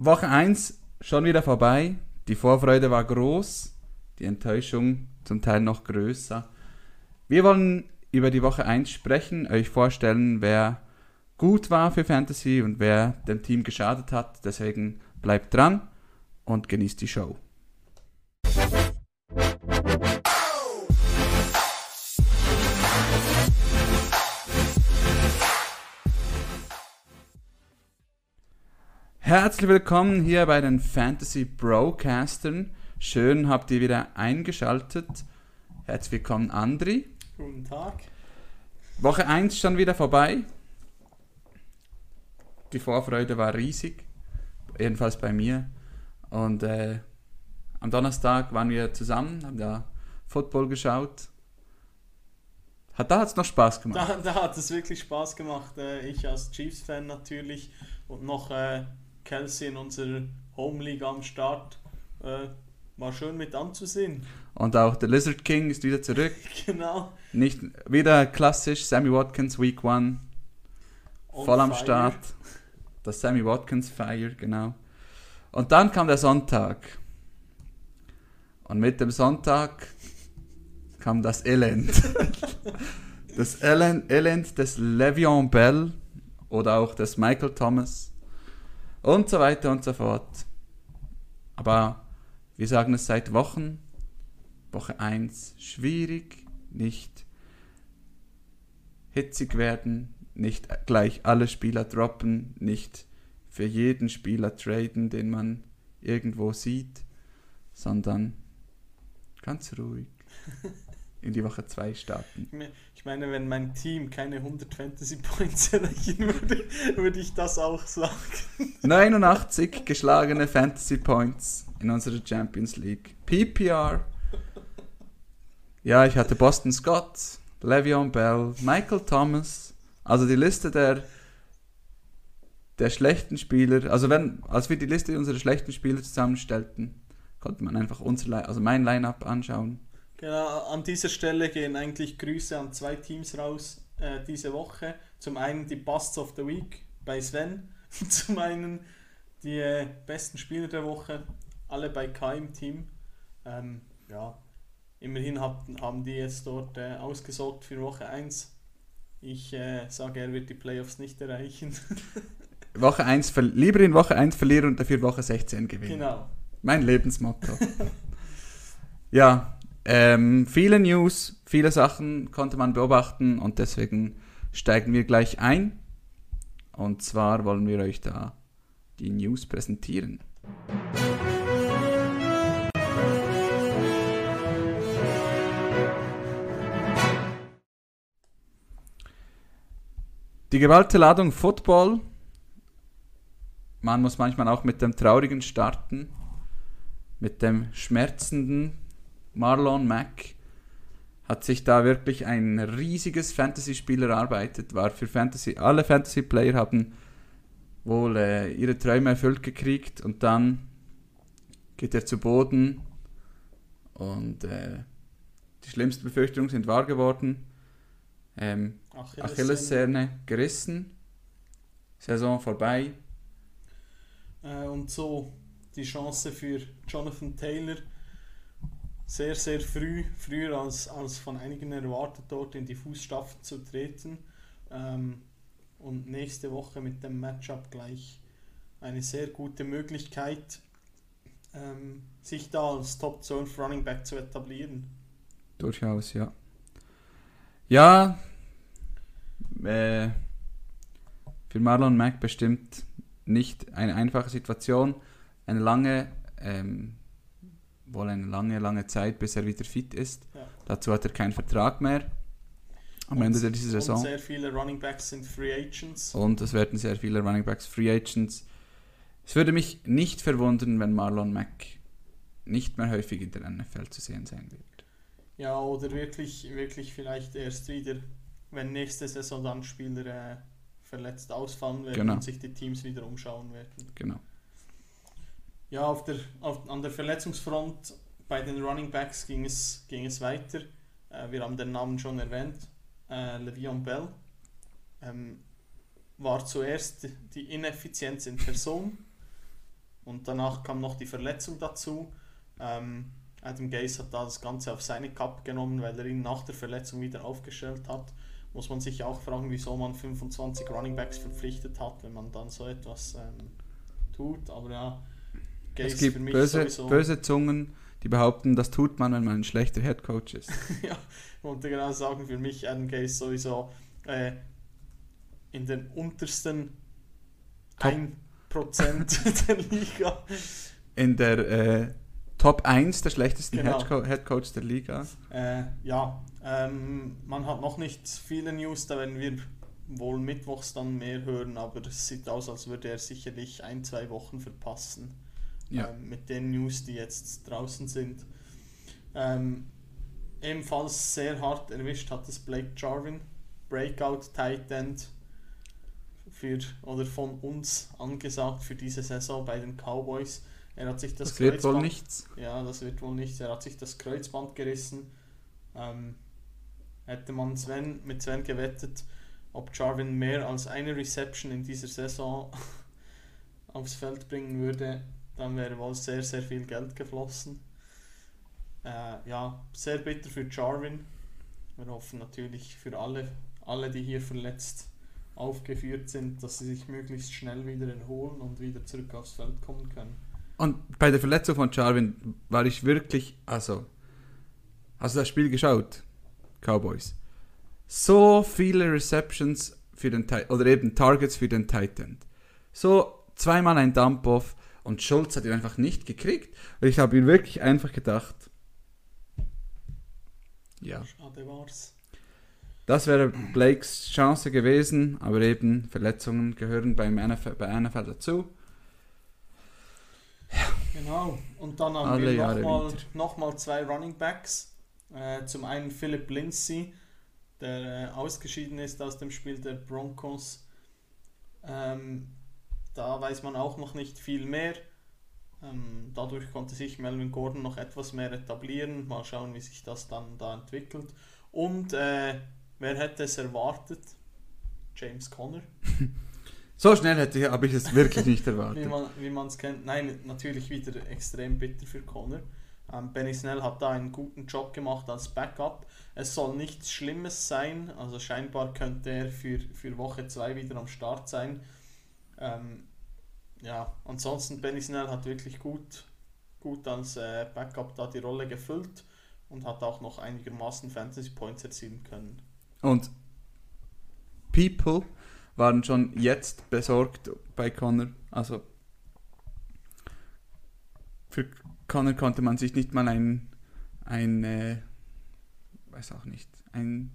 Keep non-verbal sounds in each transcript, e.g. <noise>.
Woche 1 schon wieder vorbei. Die Vorfreude war groß, die Enttäuschung zum Teil noch größer. Wir wollen über die Woche 1 sprechen, euch vorstellen, wer gut war für Fantasy und wer dem Team geschadet hat. Deswegen bleibt dran und genießt die Show. Herzlich willkommen hier bei den Fantasy Broadcastern. Schön habt ihr wieder eingeschaltet. Herzlich willkommen, Andri. Guten Tag. Woche 1 schon wieder vorbei. Die Vorfreude war riesig, jedenfalls bei mir. Und äh, am Donnerstag waren wir zusammen, haben da Football geschaut. Hat, da hat es noch Spaß gemacht. Da, da, hat es wirklich Spaß gemacht. Äh, ich als Chiefs-Fan natürlich und noch äh, Kelsey in unserer Home League am Start. Äh, war schön mit anzusehen. Und auch der Lizard King ist wieder zurück. <laughs> genau. Nicht wieder klassisch Sammy Watkins Week 1. Voll am fire. Start. Das Sammy Watkins Fire, genau. Und dann kam der Sonntag. Und mit dem Sonntag kam das Elend. <laughs> das Elend, Elend des Le'Veon Bell oder auch des Michael Thomas und so weiter und so fort. Aber wir sagen es seit Wochen, Woche 1 schwierig, nicht hitzig werden, nicht gleich alle Spieler droppen, nicht für jeden Spieler traden, den man irgendwo sieht, sondern ganz ruhig. <laughs> in die Woche 2 starten. Ich meine, wenn mein Team keine 100 Fantasy Points <laughs> erreichen würde, würde ich das auch sagen. 89 geschlagene Fantasy Points in unserer Champions League. PPR. Ja, ich hatte Boston Scott, Le'Veon Bell, Michael Thomas. Also die Liste der, der schlechten Spieler. Also wenn, als wir die Liste unserer schlechten Spieler zusammenstellten, konnte man einfach unser, also mein Lineup anschauen Genau, an dieser Stelle gehen eigentlich Grüße an zwei Teams raus äh, diese Woche. Zum einen die Busts of the Week bei Sven, <laughs> zum einen die äh, besten Spieler der Woche, alle bei Kai im Team. Ähm, ja, immerhin hat, haben die jetzt dort äh, ausgesorgt für Woche 1. Ich äh, sage, er wird die Playoffs nicht erreichen. <laughs> Woche 1, lieber in Woche 1 verlieren und dafür Woche 16 gewinnen. Genau. Mein Lebensmotto. <laughs> ja, ähm, viele News, viele Sachen konnte man beobachten und deswegen steigen wir gleich ein. Und zwar wollen wir euch da die News präsentieren. Die gewaltige Ladung Football. Man muss manchmal auch mit dem Traurigen starten, mit dem Schmerzenden Marlon Mack hat sich da wirklich ein riesiges Fantasy-Spiel erarbeitet, war für Fantasy, alle Fantasy-Player haben wohl äh, ihre Träume erfüllt gekriegt und dann geht er zu Boden und äh, die schlimmsten Befürchtungen sind wahr geworden. Ähm, Achillessehne. Achillessehne gerissen, Saison vorbei. Äh, und so die Chance für Jonathan Taylor sehr, sehr früh, früher als, als von einigen erwartet, dort in die Fußstapfen zu treten. Ähm, und nächste Woche mit dem Matchup gleich eine sehr gute Möglichkeit, ähm, sich da als Top 12 Running Back zu etablieren. Durchaus, ja. Ja, äh, für Marlon Mack bestimmt nicht eine einfache Situation. Eine lange ähm, wohl eine lange, lange Zeit, bis er wieder fit ist. Ja. Dazu hat er keinen Vertrag mehr am und, Ende dieser Saison. Und sehr viele Running Backs sind Free Agents. Und es werden sehr viele Running Backs Free Agents. Es würde mich nicht verwundern, wenn Marlon Mack nicht mehr häufig in der NFL zu sehen sein wird. Ja, oder wirklich, wirklich vielleicht erst wieder, wenn nächste Saison dann Spieler äh, verletzt ausfallen werden genau. und sich die Teams wieder umschauen werden. Genau. Ja, auf der, auf, an der Verletzungsfront bei den Running Backs ging es, ging es weiter. Äh, wir haben den Namen schon erwähnt. Äh, Le'Veon Bell ähm, war zuerst die Ineffizienz in Person. Und danach kam noch die Verletzung dazu. Ähm, Adam Gase hat da das Ganze auf seine Kappe genommen, weil er ihn nach der Verletzung wieder aufgestellt hat. Muss man sich auch fragen, wieso man 25 Running Backs verpflichtet hat, wenn man dann so etwas ähm, tut. Aber ja, Gase es gibt böse, böse Zungen, die behaupten, das tut man, wenn man ein schlechter Head Coach ist. <laughs> ja, ich wollte genau sagen, für mich Adam Gase sowieso äh, in den untersten Top. 1% <laughs> der Liga. In der äh, Top 1 der schlechtesten genau. Head Coach der Liga. Äh, ja, ähm, man hat noch nicht viele News, da werden wir wohl mittwochs dann mehr hören, aber es sieht aus, als würde er sicherlich ein, zwei Wochen verpassen. Ja. Ähm, mit den News, die jetzt draußen sind. Ähm, ebenfalls sehr hart erwischt hat es Blake Jarvin, Breakout Tight End für, oder von uns angesagt für diese Saison bei den Cowboys. Er hat sich das, das wird wohl nichts. Ja, das wird wohl nichts. Er hat sich das Kreuzband gerissen. Ähm, hätte man Sven, mit Sven gewettet, ob Jarvin mehr als eine Reception in dieser Saison <laughs> aufs Feld bringen würde, dann wäre wohl sehr, sehr viel Geld geflossen. Äh, ja, sehr bitter für Jarvin. Wir hoffen natürlich für alle, alle, die hier verletzt aufgeführt sind, dass sie sich möglichst schnell wieder erholen und wieder zurück aufs Feld kommen können. Und bei der Verletzung von Jarvin war ich wirklich, also, hast du das Spiel geschaut? Cowboys. So viele Receptions für den oder eben Targets für den Titan. So zweimal ein Dump-Off und Schulz hat ihn einfach nicht gekriegt. Ich habe ihn wirklich einfach gedacht, ja. Schade war's. Das wäre Blakes Chance gewesen, aber eben Verletzungen gehören beim NFL, bei NFL dazu. Ja. Genau, und dann haben Alle wir nochmal noch mal zwei Running Backs. Äh, zum einen Philip Lindsay, der äh, ausgeschieden ist aus dem Spiel der Broncos. Ähm, da weiß man auch noch nicht viel mehr. Ähm, dadurch konnte sich Melvin Gordon noch etwas mehr etablieren. Mal schauen, wie sich das dann da entwickelt. Und äh, wer hätte es erwartet? James Conner. <laughs> So schnell hätte ich, habe ich es wirklich nicht erwartet. wie man es kennt. Nein, natürlich wieder extrem bitter für Connor. Ähm, Benny Snell hat da einen guten Job gemacht als Backup. Es soll nichts Schlimmes sein, also scheinbar könnte er für, für Woche 2 wieder am Start sein. Ähm, ja, ansonsten Benny Snell hat wirklich gut, gut als äh, Backup da die Rolle gefüllt und hat auch noch einigermaßen Fantasy Points erzielen können. Und People waren schon jetzt besorgt bei Connor. Also für Connor konnte man sich nicht mal ein, ein äh, weiß auch nicht, ein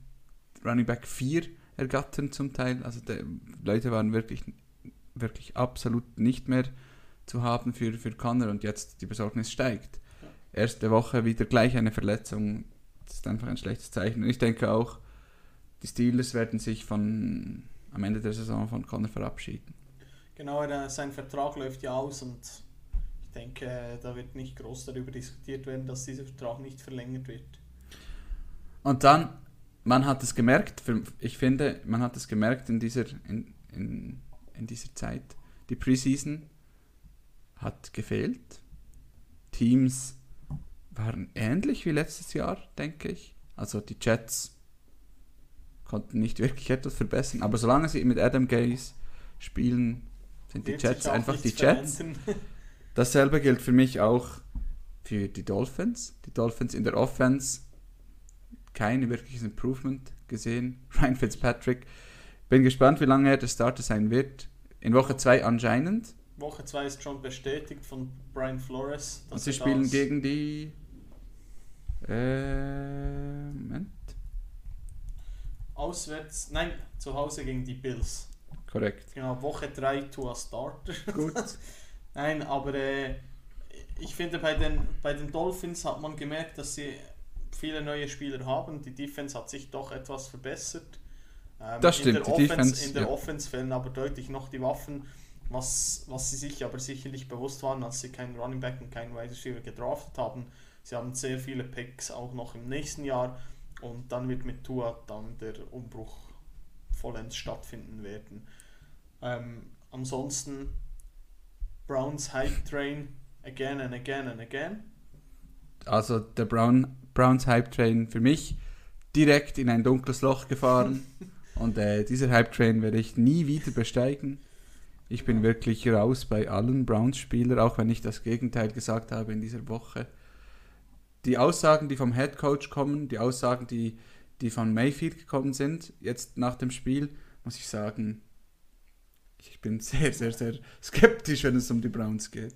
Running Back 4 ergattern zum Teil. Also die Leute waren wirklich, wirklich absolut nicht mehr zu haben für, für Connor und jetzt die Besorgnis steigt. Erste Woche wieder gleich eine Verletzung, das ist einfach ein schlechtes Zeichen. Und ich denke auch, die Steelers werden sich von am Ende der Saison von Connor verabschieden. Genau, sein Vertrag läuft ja aus und ich denke, da wird nicht groß darüber diskutiert werden, dass dieser Vertrag nicht verlängert wird. Und dann, man hat es gemerkt, ich finde, man hat es gemerkt in dieser, in, in, in dieser Zeit, die Preseason hat gefehlt. Teams waren ähnlich wie letztes Jahr, denke ich. Also die Jets konnten nicht wirklich etwas verbessern. Aber solange sie mit Adam Gaze spielen, sind die Jets einfach die Jets. <laughs> Dasselbe gilt für mich auch für die Dolphins. Die Dolphins in der Offense kein wirkliches Improvement gesehen. <laughs> Ryan Fitzpatrick. Bin gespannt, wie lange er der Starter sein wird. In Woche 2 anscheinend. Woche 2 ist schon bestätigt von Brian Flores. Und sie spielen gegen die. Äh, Moment auswärts, nein, zu Hause gegen die Bills. Korrekt. Genau, Woche 3 Tour Starter. Gut. <laughs> nein, aber äh, ich finde, bei den, bei den Dolphins hat man gemerkt, dass sie viele neue Spieler haben. Die Defense hat sich doch etwas verbessert. Ähm, das stimmt, in der die Offense, Defense. In der ja. Offense fehlen aber deutlich noch die Waffen, was, was sie sich aber sicherlich bewusst waren, als sie keinen Running Back und keinen Wide Receiver gedraftet haben. Sie haben sehr viele Picks auch noch im nächsten Jahr und dann wird mit Tua dann der Umbruch vollends stattfinden werden. Ähm, ansonsten Browns Hype Train again and again and again. Also der Brown, Browns Hype Train für mich direkt in ein dunkles Loch gefahren. <laughs> Und äh, dieser Hype Train werde ich nie wieder besteigen. Ich bin wirklich raus bei allen Browns-Spielern, auch wenn ich das Gegenteil gesagt habe in dieser Woche. Die Aussagen, die vom Head Coach kommen, die Aussagen, die, die von Mayfield gekommen sind, jetzt nach dem Spiel, muss ich sagen, ich bin sehr, sehr, sehr skeptisch, wenn es um die Browns geht.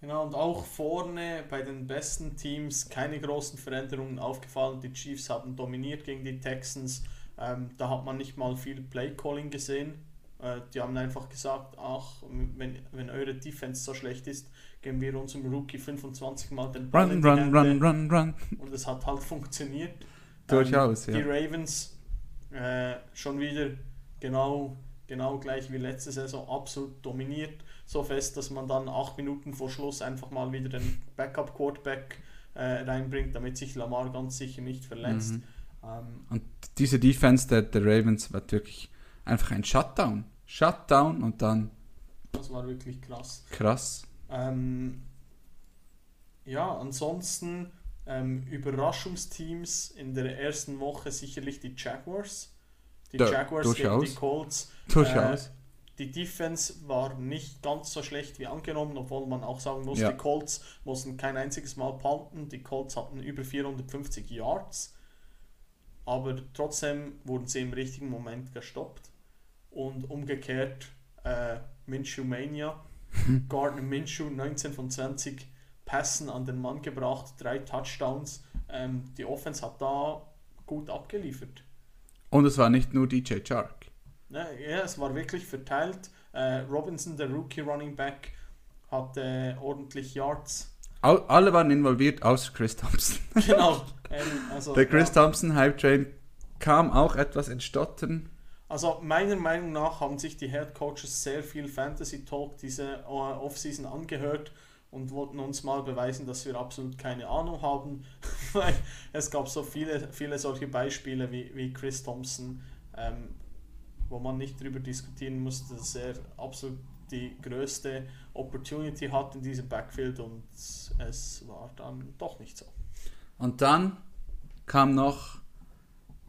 Genau, und auch vorne bei den besten Teams keine großen Veränderungen aufgefallen. Die Chiefs haben dominiert gegen die Texans. Ähm, da hat man nicht mal viel Play-Calling gesehen. Äh, die haben einfach gesagt, ach, wenn, wenn eure Defense so schlecht ist, geben wir unserem Rookie 25 Mal den Ball run, run, run, run, run. Und es hat halt funktioniert. Durchaus, ähm, ja. Die Ravens äh, schon wieder genau, genau gleich wie letzte Saison absolut dominiert. So fest, dass man dann acht Minuten vor Schluss einfach mal wieder den Backup-Quarterback äh, reinbringt, damit sich Lamar ganz sicher nicht verletzt. Mhm. Ähm, Und diese Defense der, der Ravens war wirklich einfach ein Shutdown. Shutdown und dann das war wirklich krass. krass. Ähm, ja, ansonsten ähm, Überraschungsteams in der ersten Woche sicherlich die Jaguars. Die Da- Jaguars gegen durchaus. die Colts. Durchaus. Die Defense war nicht ganz so schlecht wie angenommen, obwohl man auch sagen muss, Ja. die Colts mussten kein einziges Mal punten. Die Colts hatten über 450 Yards. Aber trotzdem wurden sie im richtigen Moment gestoppt. Und umgekehrt äh, Minshew Mania. <laughs> Gardner Minshew 19 von 20 Pässen an den Mann gebracht, drei Touchdowns. Ähm, die Offense hat da gut abgeliefert. Und es war nicht nur DJ Chark. Ne, ja, es war wirklich verteilt. Äh, Robinson, der Rookie Running Back, hatte ordentlich Yards. All, alle waren involviert, außer Chris Thompson. <laughs> genau. Ähm, also, Der Chris ja, Thompson Hype Train kam auch etwas in Stottern. also meiner Meinung nach haben sich die Head Coaches sehr viel Fantasy Talk diese äh, Offseason angehört und wollten uns mal beweisen, dass wir absolut keine Ahnung haben. <laughs> Weil es gab so viele, viele solche Beispiele wie, wie Chris Thompson, ähm, wo man nicht darüber diskutieren musste, dass er absolut die größte Opportunity hat in diesem Backfield und es war dann doch nicht so. Und dann kam noch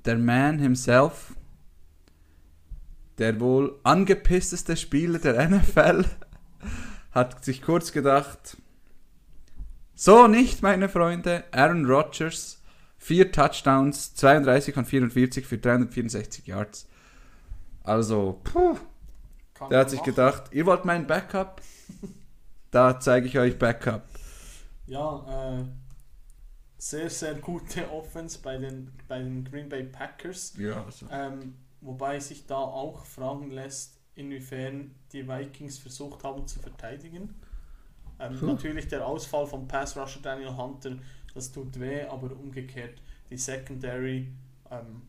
der Man himself, der wohl angepissteste Spieler der <laughs> NFL, hat sich kurz gedacht, so nicht, meine Freunde, Aaron Rodgers, vier Touchdowns, 32 von 44 für 364 Yards. Also, puh, Kann der hat sich machen. gedacht, ihr wollt meinen Backup? <laughs> Da zeige ich euch Backup. Ja, äh, sehr, sehr gute <laughs> Offense bei den, bei den Green Bay Packers. Ja, also. Ähm, wobei sich da auch fragen lässt, inwiefern die Vikings versucht haben zu verteidigen. Ähm, Puh. natürlich der Ausfall von Pass Rusher Daniel Hunter, das tut weh, aber umgekehrt die Secondary, ähm,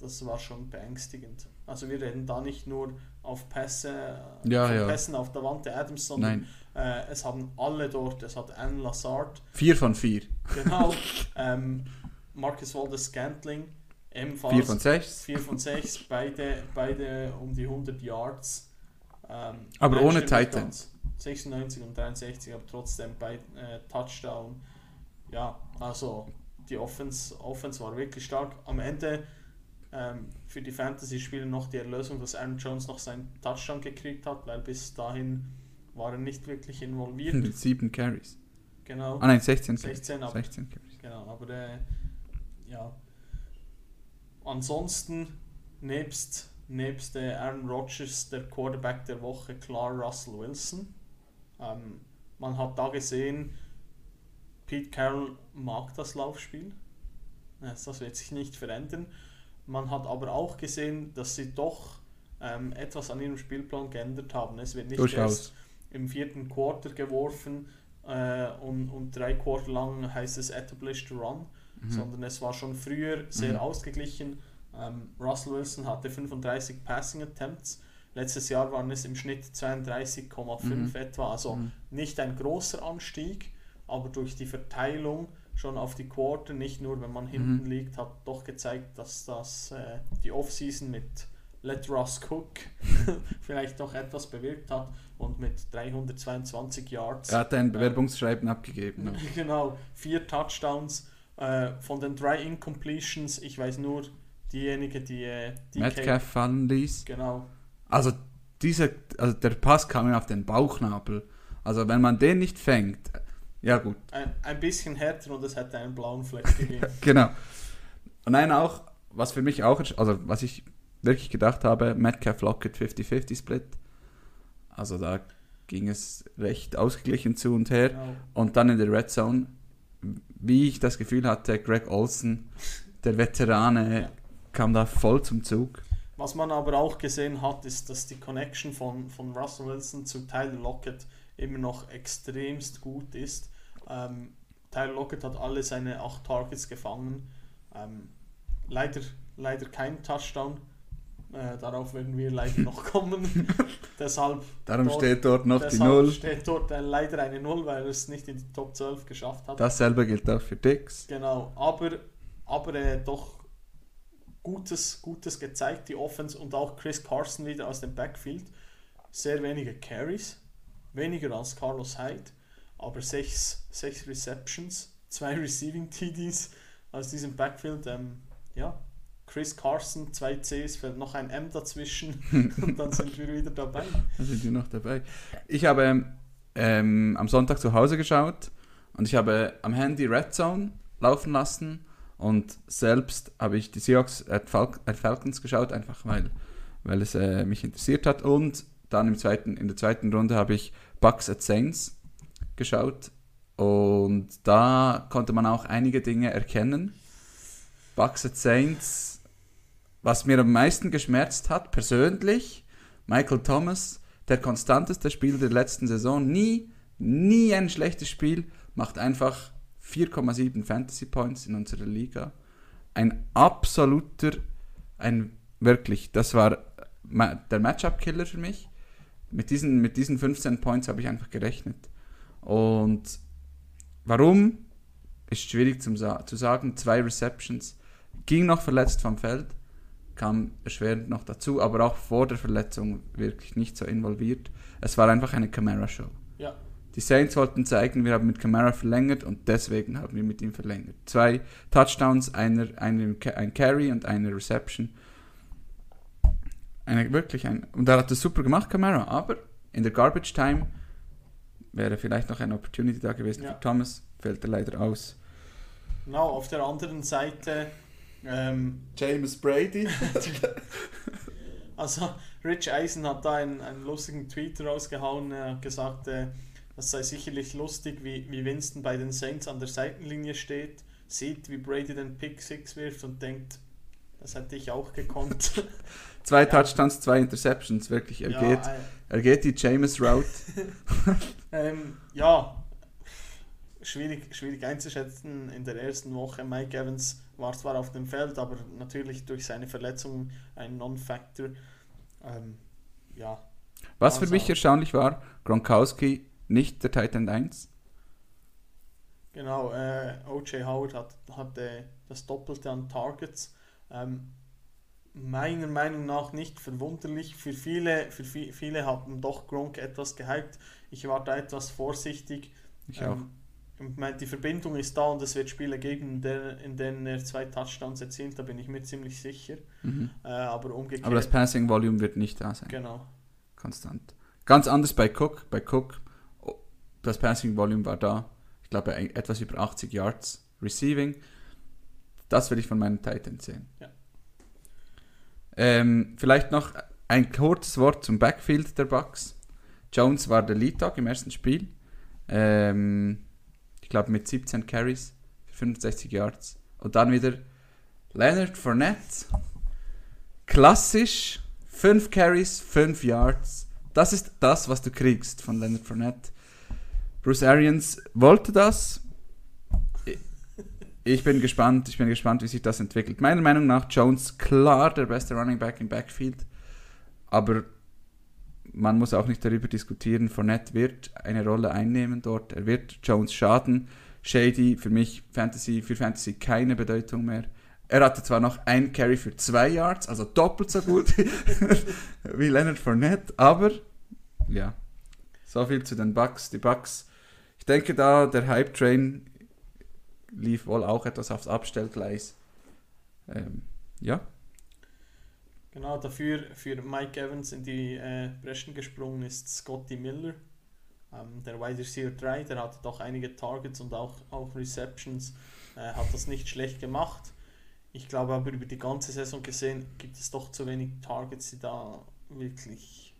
das war schon beängstigend. Also wir reden da nicht nur auf Pässe, äh, Ja, ja. Pässen auf Davante Adams, sondern Nein, äh, es haben alle dort, es hat Ann Lazard, vier von vier. genau, <laughs> ähm, Marcus Waldes Scantling, ebenfalls Vier von sechs. 4 von 6, beide, beide um die 100 Yards. Ähm, Aber ohne ganz. 96 und 63, aber trotzdem bei äh, Touchdown. Ja, also die Offense, Offense war wirklich stark. Am Ende ähm, für die Fantasy-Spieler noch die Erlösung, dass Aaron Jones noch seinen Touchdown gekriegt hat, weil bis dahin war er nicht wirklich involviert. Mit sieben Carries. Genau. Ah nein, 16 Carries. 16, aber 16 Carries. Genau, aber äh, ja. Ansonsten, nebst, nebst äh, Aaron Rodgers, der Quarterback der Woche, klar Russell Wilson. Ähm, man hat da gesehen, Pete Carroll mag das Laufspiel. Das wird sich nicht verändern. Man hat aber auch gesehen, dass sie doch ähm, etwas an ihrem Spielplan geändert haben. Es wird nicht erst Durchaus. im vierten Quarter geworfen äh, und, und drei Quarter lang heißt es established run, Mhm. sondern es war schon früher sehr Mhm. ausgeglichen. Ähm, Russell Wilson hatte 35 Passing Attempts. Letztes Jahr waren es im Schnitt 32,5 Mhm. etwa, also Mhm. nicht ein großer Anstieg, aber durch die Verteilung schon auf die Quarter, nicht nur wenn man hinten Mhm. liegt, hat doch gezeigt, dass das äh, die Offseason mit Let Russ Cook <laughs> vielleicht noch etwas bewirkt hat und mit 322 Yards. Er hat ein Bewerbungsschreiben äh, abgegeben. <laughs> Genau, vier Touchdowns. Äh, von den drei Incompletions, ich weiß nur diejenige, die, äh, die Metcalf fallen ließ. Genau. Also, dieser, also der Pass kam auf den Bauchnabel. Also wenn man den nicht fängt, ja gut. Ein, ein bisschen härter und es hätte einen blauen Fleck gegeben. <laughs> genau. Und nein, auch, was für mich auch, also was ich wirklich gedacht habe, Metcalf Lockett 50-50 Split. Also da ging es recht ausgeglichen zu und her. Genau. Und dann in der Red Zone, wie ich das Gefühl hatte, Greg Olsen, der Veterane, ja. kam da voll zum Zug. Was man aber auch gesehen hat, ist, dass die Connection von, von Russell Wilson zu Tyler Lockett immer noch extremst gut ist. Ähm, Tyler Lockett hat alle seine acht Targets gefangen. Ähm, leider, leider kein Touchdown. Äh, darauf werden wir leider noch <laughs> kommen. deshalb Darum dort, steht dort noch die Null. steht dort äh, leider eine Null, weil er es nicht in die Top 12 geschafft hat. Dasselbe gilt auch für Dix. Genau, aber, aber äh, doch Gutes, Gutes gezeigt, die Offense und auch Chris Carson wieder aus dem Backfield. Sehr wenige Carries, weniger als Carlos Hyde, aber sechs, sechs Receptions, zwei Receiving TDs aus diesem Backfield. Ähm, ja, Chris Carson, zwei Cs, fällt noch ein M dazwischen <laughs> und dann sind wir wieder dabei. Dann sind wir noch dabei. Ich habe ähm, am Sonntag zu Hause geschaut und ich habe am Handy Red Zone laufen lassen und selbst habe ich die Seahawks at, Fal at Falcons geschaut, einfach weil, weil es äh, mich interessiert hat. Und dann im zweiten, in der zweiten Runde habe ich Bucks at Saints geschaut. Und da konnte man auch einige Dinge erkennen. Bucks at Saints, was mir am meisten geschmerzt hat, persönlich, Michael Thomas, der konstanteste Spieler der letzten Saison, nie, nie ein schlechtes Spiel, macht einfach 4,7 Fantasy Points in unserer Liga. Ein absoluter, ein wirklich, das war der Matchup-Killer für mich. Mit diesen, mit diesen 15 Points habe ich einfach gerechnet. Und warum? Ist schwierig zu sagen. Zwei Receptions. Ging noch verletzt vom Feld. Kam erschwerend noch dazu, aber auch vor der Verletzung wirklich nicht so involviert. Es war einfach eine Camera-Show. Ja. Die Saints wollten zeigen, wir haben mit Camara verlängert und deswegen haben wir mit ihm verlängert. Zwei Touchdowns, einer, einer, ein Carry und eine Reception. Eine, wirklich ein, und er hat das super gemacht, Camara, aber in der Garbage Time wäre vielleicht noch eine Opportunity da gewesen ja. für Thomas, fällt er leider aus. Genau, auf der anderen Seite ähm, James Brady. <laughs> also Rich Eisen hat da einen, einen lustigen Tweet rausgehauen, er hat gesagt, äh, das sei sicherlich lustig, wie, wie Winston bei den Saints an der Seitenlinie steht, sieht, wie Brady den Pick 6 wirft und denkt, das hätte ich auch gekonnt. <laughs> zwei. Touchdowns, zwei Interceptions, wirklich. Er, geht, äh, er geht die James Route. <laughs> ähm, ja, schwierig, schwierig einzuschätzen. In der ersten Woche, Mike Evans war zwar auf dem Feld, aber natürlich durch seine Verletzung ein Non-Factor. Ähm, ja. Was für mich erstaunlich war, Gronkowski nicht der Titan 1. Genau, äh, O.J. Howard hat, hatte das Doppelte an Targets. Ähm, meiner Meinung nach nicht verwunderlich. Für viele, für viele haben doch Gronk etwas gehypt. Ich war da etwas vorsichtig. Ich auch. Ähm, die Verbindung ist da und es wird Spiele geben, in, denen er zwei Touchdowns erzielt, da bin ich mir ziemlich sicher. Mhm. Äh, aber umgekehrt. Aber das Passing Volume wird nicht da sein. Genau. Konstant. Ganz anders bei Cook. Bei Cook das Passing Volume war da. Ich glaube, etwas über 80 Yards Receiving. Das will ich von meinen Titans sehen. Ja. Ähm, vielleicht noch ein kurzes Wort zum Backfield der Bucks. Jones war der Lead Dog im ersten Spiel. Ähm, ich glaube mit 17 Carries für 65 Yards. Und dann wieder Leonard Fournette. Klassisch 5 Carries, 5 Yards. Das ist das, was du kriegst von Leonard Fournette. Bruce Arians wollte das. Ich bin gespannt, ich bin gespannt, wie sich das entwickelt. Meiner Meinung nach Jones klar der beste Running Back im Backfield, aber man muss auch nicht darüber diskutieren. Fournette wird eine Rolle einnehmen dort. Er wird Jones schaden. Shady für mich Fantasy für Fantasy keine Bedeutung mehr. Er hatte zwar noch ein Carry für zwei Yards, also doppelt so gut <laughs> wie Leonard Fournette, aber ja, so viel zu den Bucks. Die Bucks, ich denke da, der Hype-Train lief wohl auch etwas aufs Abstellgleis. Ähm, ja. Genau, dafür für Mike Evans in die äh, Breschen gesprungen ist Scotty Miller, ähm, der Wide Receiver 3, der hatte doch einige Targets und auch, auch Receptions, äh, hat das nicht schlecht gemacht. Ich glaube aber über die ganze Saison gesehen gibt es doch zu wenig Targets, die da wirklich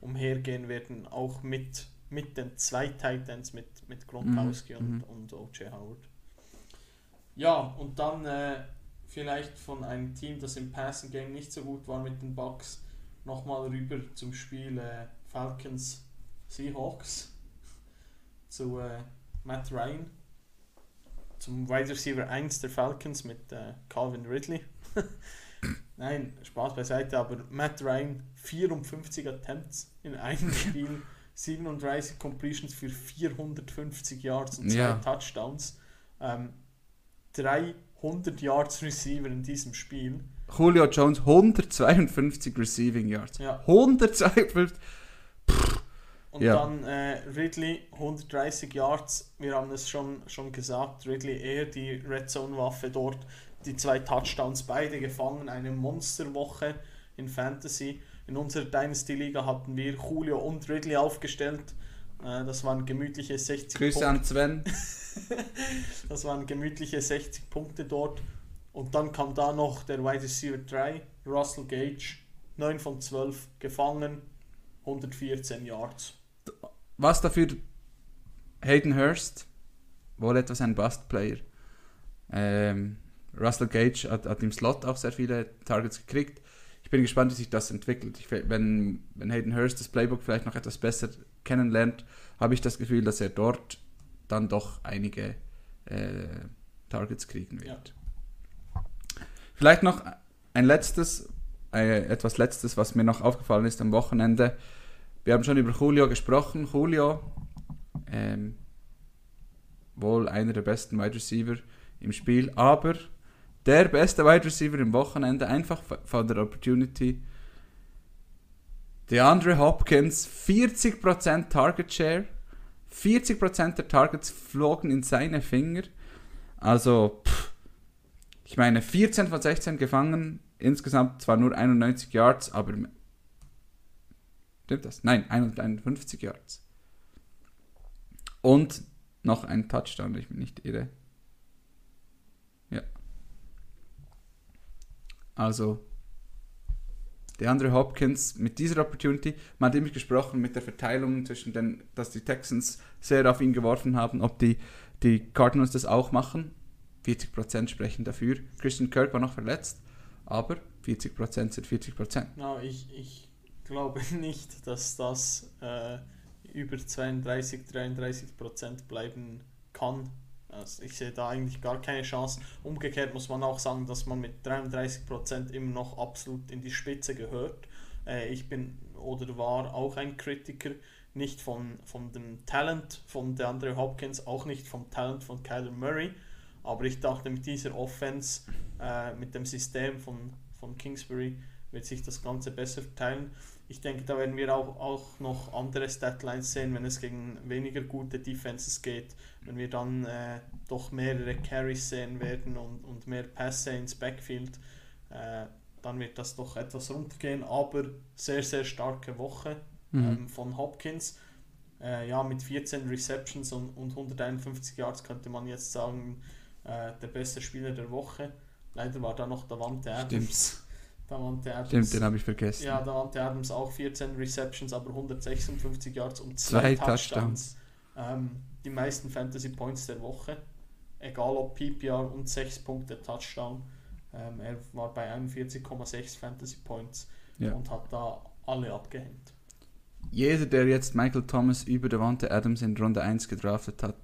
umhergehen werden, auch mit, mit den zwei Titans, mit, mit Gronkowski Mhm, mhm. und, und O.J. Howard. Ja, und dann äh, vielleicht von einem Team, das im Passing Game nicht so gut war mit den Bucks, nochmal rüber zum Spiel äh, Falcons Seahawks <laughs> zu äh, Matt Ryan, zum Wide Receiver 1 der Falcons mit äh, Calvin Ridley. <laughs> Nein, Spaß beiseite, aber Matt Ryan 54 Attempts in einem <laughs> Spiel, 37 Completions für 450 Yards und zwei Ja. Touchdowns. Ähm, 300 Yards Receiver in diesem Spiel. Julio Jones 152 Receiving Yards. Ja. 152. Und Ja. dann äh, Ridley 130 Yards. Wir haben es schon, schon gesagt. Ridley eher die Red Zone Waffe dort. Die zwei Touchdowns beide gefangen. Eine Monsterwoche in Fantasy. In unserer Dynasty Liga hatten wir Julio und Ridley aufgestellt. Äh, das waren gemütliche 60 Grüße an Sven. <laughs> Das waren gemütliche 60 Punkte dort. Und dann kam da noch der Wide Receiver 3, Russell Gage, 9 von 12 gefangen, 114 Yards. Was dafür Hayden Hurst, wohl etwas ein Bust-Player. Ähm, Russell Gage hat, hat im Slot auch sehr viele Targets gekriegt. Ich bin gespannt, wie sich das entwickelt. Ich, wenn, wenn Hayden Hurst das Playbook vielleicht noch etwas besser kennenlernt, habe ich das Gefühl, dass er dort dann doch einige äh, Targets kriegen wird. Vielleicht noch ein letztes, äh, etwas letztes, was mir noch aufgefallen ist am Wochenende. Wir haben schon über Julio gesprochen. Julio, ähm, wohl einer der besten Wide Receiver im Spiel, aber der beste Wide Receiver im Wochenende, einfach von der Opportunity. DeAndre Hopkins, 40% Target Share, 40% der Targets flogen in seine Finger. Also, pff, ich meine, 14 von 16 gefangen, insgesamt zwar nur 91 Yards, aber Stimmt das? Nein, 51 Yards. Und noch ein Touchdown, ich mich nicht irre. Ja. Also, der andere Hopkins mit dieser Opportunity, man hat nämlich gesprochen mit der Verteilung zwischen den, dass die Texans sehr auf ihn geworfen haben, ob die, die Cardinals das auch machen. 40% sprechen dafür. Christian Kirk war noch verletzt, aber 40% sind 40%. Na, ich, ich glaube <laughs> nicht, dass das äh, über 32, 33 Prozent bleiben kann. Also ich sehe da eigentlich gar keine Chance. Umgekehrt muss man auch sagen, dass man mit 33 Prozent immer noch absolut in die Spitze gehört. Äh, ich bin oder war auch ein Kritiker, nicht von, von dem Talent von DeAndre Hopkins, auch nicht vom Talent von Kyler Murray. Aber ich dachte, mit dieser Offense, äh, mit dem System von, von Kingsbury, wird sich das Ganze besser verteilen. Ich denke, da werden wir auch, auch noch andere Statlines sehen, wenn es gegen weniger gute Defenses geht, wenn wir dann äh, doch mehrere Carries sehen werden und, und mehr Pässe ins Backfield, äh, dann wird das doch etwas runtergehen, aber sehr, sehr starke Woche Mhm. ähm, von Hopkins. Äh, ja, mit 14 Receptions und, und 151 Yards könnte man jetzt sagen, äh, der beste Spieler der Woche. Leider war da noch Davante Adams. Stimmt's. Davante Adams. Stimmt, den habe ich vergessen. Ja, Davante Adams auch 14 Receptions, aber 156 Yards und Zwei zwei, Touchdowns. Ähm, die meisten Fantasy Points der Woche. Egal ob PPR und 6 Punkte Touchdown. Ähm, er war bei 41,6 Fantasy Points Ja. und hat da alle abgehängt. Jeder, der jetzt Michael Thomas über Devante Adams in Runde 1 gedraftet hat,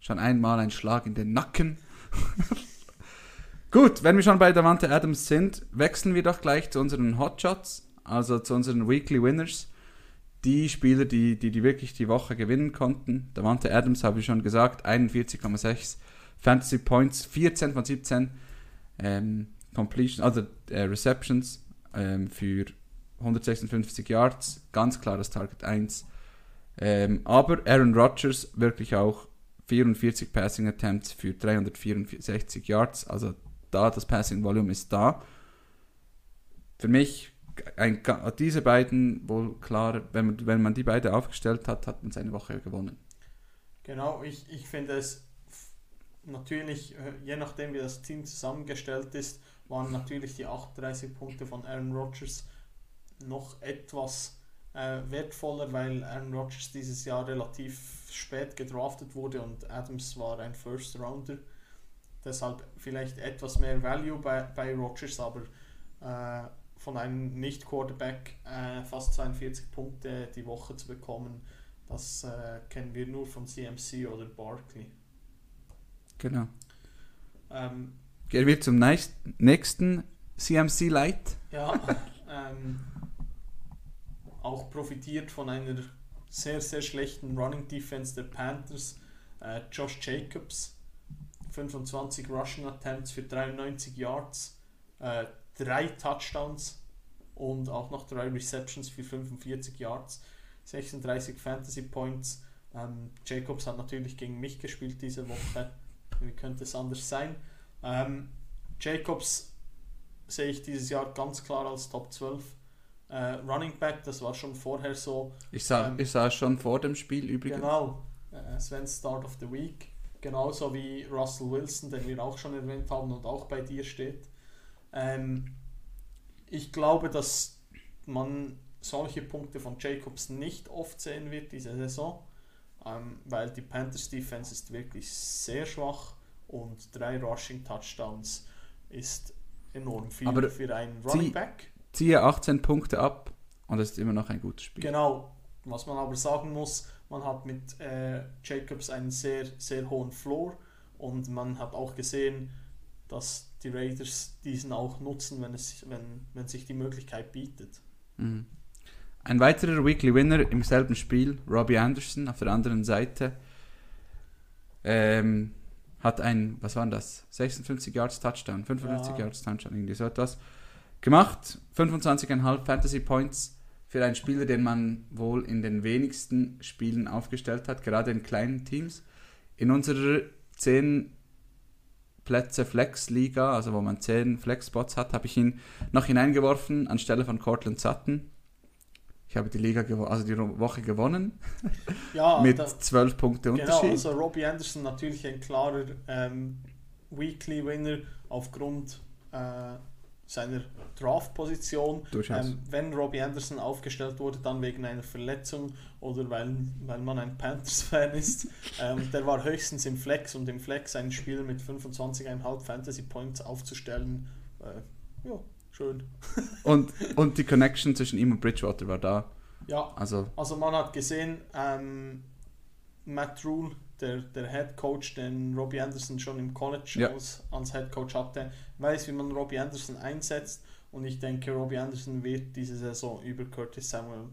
schon einmal ein Schlag in den Nacken. <laughs> Gut, wenn wir schon bei Devante Adams sind, wechseln wir doch gleich zu unseren Hotshots, also zu unseren Weekly Winners. Die Spieler, die, die, die wirklich die Woche gewinnen konnten. Devante Adams habe ich schon gesagt, 41,6 Fantasy Points, 14 von 17 ähm, Completion, also äh, Receptions ähm, für 156 Yards, ganz klares Target 1. Ähm, aber Aaron Rodgers wirklich auch 44 Passing Attempts für 364 Yards, also da das Passing Volume ist da. Für mich ein, diese beiden wohl klar, wenn man, wenn man die beiden aufgestellt hat, hat man seine Woche gewonnen. Genau, ich, ich finde es natürlich, äh, je nachdem wie das Team zusammengestellt ist, waren natürlich die 38 Punkte von Aaron Rodgers noch etwas äh, wertvoller, weil Aaron Rodgers dieses Jahr relativ spät gedraftet wurde und Adams war ein First Rounder. Deshalb vielleicht etwas mehr Value bei, bei Rodgers, aber äh, von einem Nicht-Quarterback äh, fast 42 Punkte die Woche zu bekommen, das äh, kennen wir nur von CMC oder Barkley. Genau. Ähm, Gehen wir zum nächsten CMC Light. Ja, <laughs> ähm, auch profitiert von einer sehr, sehr schlechten Running Defense der Panthers. Äh, Josh Jacobs, 25 Rushing Attempts für 93 Yards, äh, drei Touchdowns und auch noch drei Receptions für 45 Yards, 36 Fantasy Points. Ähm, Jacobs hat natürlich gegen mich gespielt diese Woche. Wie könnte es anders sein? Ähm, Jacobs sehe ich dieses Jahr ganz klar als Top 12 äh, Running Back, das war schon vorher so. Ich sah, ähm, ich sah schon vor dem Spiel übrigens. Genau, äh, Sven's Start of the Week. Genauso wie Russell Wilson, den wir auch schon erwähnt haben und auch bei dir steht. Ähm, ich glaube, dass man solche Punkte von Jacobs nicht oft sehen wird diese Saison, ähm, weil die Panthers Defense ist wirklich sehr schwach und drei Rushing Touchdowns ist enorm viel Aber für einen Running Back ziehe 18 Punkte ab und es ist immer noch ein gutes Spiel. Genau. Was man aber sagen muss, man hat mit äh, Jacobs einen sehr, sehr hohen Floor und man hat auch gesehen, dass die Raiders diesen auch nutzen, wenn, es, wenn, wenn sich die Möglichkeit bietet. Mhm. Ein weiterer Weekly Winner im selben Spiel, Robbie Anderson auf der anderen Seite, ähm, hat ein, was war das? 56 Yards Touchdown, 55 ja. Yards Touchdown, irgendwie so etwas gemacht. 25,5 Fantasy Points für einen Spieler, den man wohl in den wenigsten Spielen aufgestellt hat, gerade in kleinen Teams. In unserer 10 Plätze Flex-Liga, also wo man 10 Flex-Spots hat, habe ich ihn noch hineingeworfen anstelle von Cortland Sutton. Ich habe die Liga also die Woche gewonnen. <laughs> Ja, mit da, 12 Punkte genau, Unterschied. Genau, also Robbie Anderson natürlich ein klarer ähm, Weekly Winner aufgrund äh, seiner Draft-Position. Ähm, wenn Robbie Anderson aufgestellt wurde, dann wegen einer Verletzung oder weil, weil man ein Panthers-Fan <laughs> ist. ähm, der war höchstens im Flex und im Flex ein Spiel mit 25,5 Fantasy Points aufzustellen. Äh, ja, schön. <laughs> und, und die Connection zwischen ihm und Bridgewater war da. Ja, also, also man hat gesehen, ähm, Matt Rule der, der Head Coach, den Robbie Anderson schon im College ja. als, als Head Coach hatte, weiß, wie man Robbie Anderson einsetzt. Und ich denke, Robbie Anderson wird diese Saison über Curtis Samuel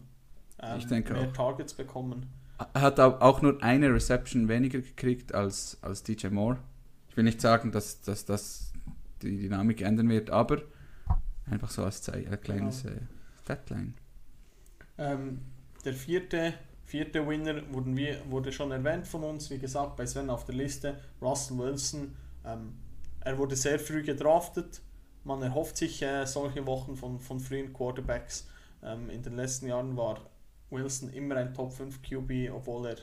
ähm, mehr auch. Targets bekommen. Er hat auch nur eine Reception weniger gekriegt als, als DJ Moore. Ich will nicht sagen, dass, dass das die Dynamik ändern wird, aber einfach so als ein kleines genau. Statline. Ähm, der vierte Vierter Winner wurden wir, wurde schon erwähnt von uns, wie gesagt, bei Sven auf der Liste, Russell Wilson. Ähm, er wurde sehr früh gedraftet. Man erhofft sich äh, solche Wochen von, von frühen Quarterbacks. Ähm, in den letzten Jahren war Wilson immer ein Top 5 QB, obwohl, er,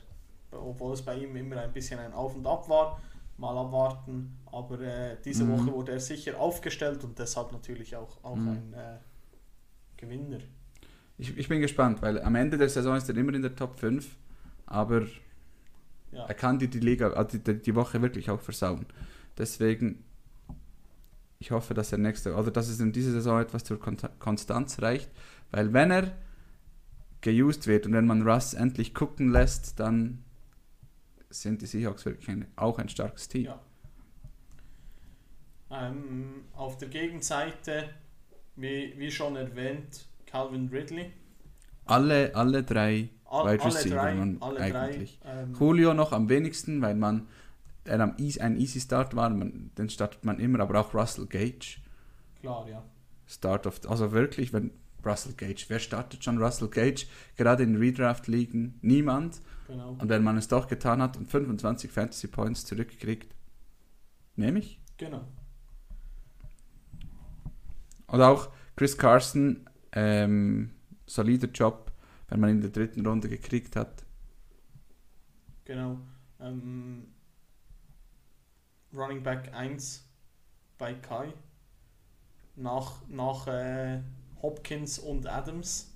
obwohl es bei ihm immer ein bisschen ein Auf und Ab war. Mal abwarten. Aber äh, diese mhm. Woche wurde er sicher aufgestellt und deshalb natürlich auch, auch mhm. ein äh, Gewinner ich, ich bin gespannt, weil am Ende der Saison ist er immer in der Top 5, aber ja. er kann die, die Liga, also die, die Woche wirklich auch versauen. Deswegen, ich hoffe, dass er nächste, oder dass es in dieser Saison etwas zur Konstanz reicht, weil wenn er geused wird und wenn man Russ endlich gucken lässt, dann sind die Seahawks wirklich ein, auch ein starkes Team. Ja. Ähm, auf der Gegenseite, wie, wie schon erwähnt, Calvin Ridley. Alle, alle drei All, Wide Receiver alle drei, alle eigentlich. Drei, ähm, Julio noch am wenigsten, weil man der am easy, ein Easy Start war, man, den startet man immer, aber auch Russell Gage. Klar, ja. Start of, also wirklich, wenn Russell Gage, wer startet schon Russell Gage? Gerade in Redraft-Ligen niemand. Genau. Und wenn man es doch getan hat und 25 Fantasy Points zurückkriegt, nehme ich. Genau. Und auch Chris Carson, ähm, solider Job, wenn man ihn in der dritten Runde gekriegt hat. Genau. Ähm, Running Back 1 bei Kai. Nach, nach äh, Hopkins und Adams.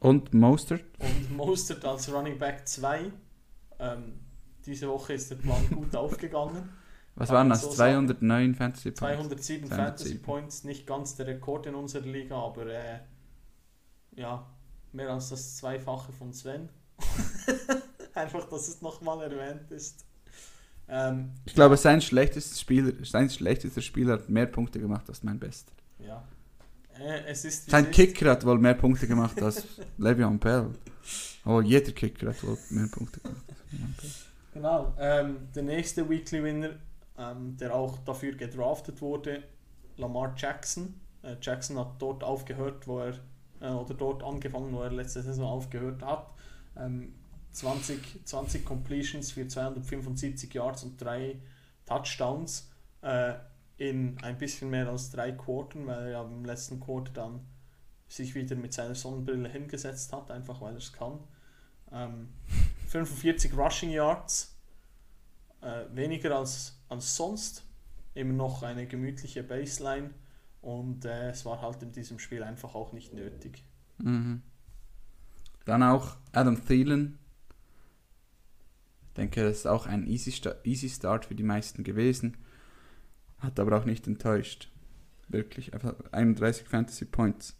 Und Mostert. Und Mostert als Running Back 2. Ähm, diese Woche ist der Plan gut <laughs> aufgegangen. Was Kann waren das? so 209 Fantasy Points. 207 207. Fantasy Points, nicht ganz der Rekord in unserer Liga, aber äh, ja, mehr als das Zweifache von Sven. <laughs> Einfach, dass es nochmal erwähnt ist. Ähm, Ich glaube, sein schlechtester Spieler, sein schlechtester Spieler hat mehr Punkte gemacht als mein bester. ja. Äh, es ist, Sein es ist. Kicker hat wohl mehr Punkte gemacht als <laughs> Le'Veon Bell. Oh, jeder Kicker hat wohl mehr Punkte gemacht als. Genau. Ähm, der nächste Weekly Winner, ähm, der auch dafür gedraftet wurde, Lamar Jackson. Äh, Jackson hat dort aufgehört, wo er, äh, oder dort angefangen, wo er letzte Saison aufgehört hat. Ähm, 20, 20 Completions für 275 Yards und drei Touchdowns äh, in ein bisschen mehr als drei Quartern, weil er ja im letzten Quarter dann sich wieder mit seiner Sonnenbrille hingesetzt hat, einfach weil er es kann. Ähm, 45 Rushing Yards, äh, weniger als, als sonst, immer noch eine gemütliche Baseline und äh, es war halt in diesem Spiel einfach auch nicht nötig. Mhm. Dann auch Adam Thielen. Ich denke, das ist auch ein easy, Sta easy Start für die meisten gewesen. Hat aber auch nicht enttäuscht. Wirklich, einfach 31 Fantasy Points.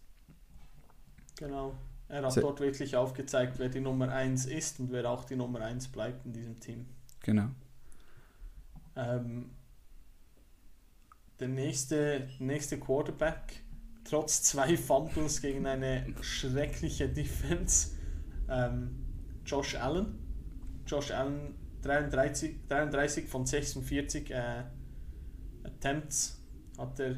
Genau. Er hat Se- dort wirklich aufgezeigt, wer die Nummer 1 ist und wer auch die Nummer 1 bleibt in diesem Team. Genau. Ähm, der nächste, nächste Quarterback, trotz zwei Fumbles gegen eine schreckliche Defense, ähm, Josh Allen. Josh Allen 33, 33 von 46 äh, Attempts hat er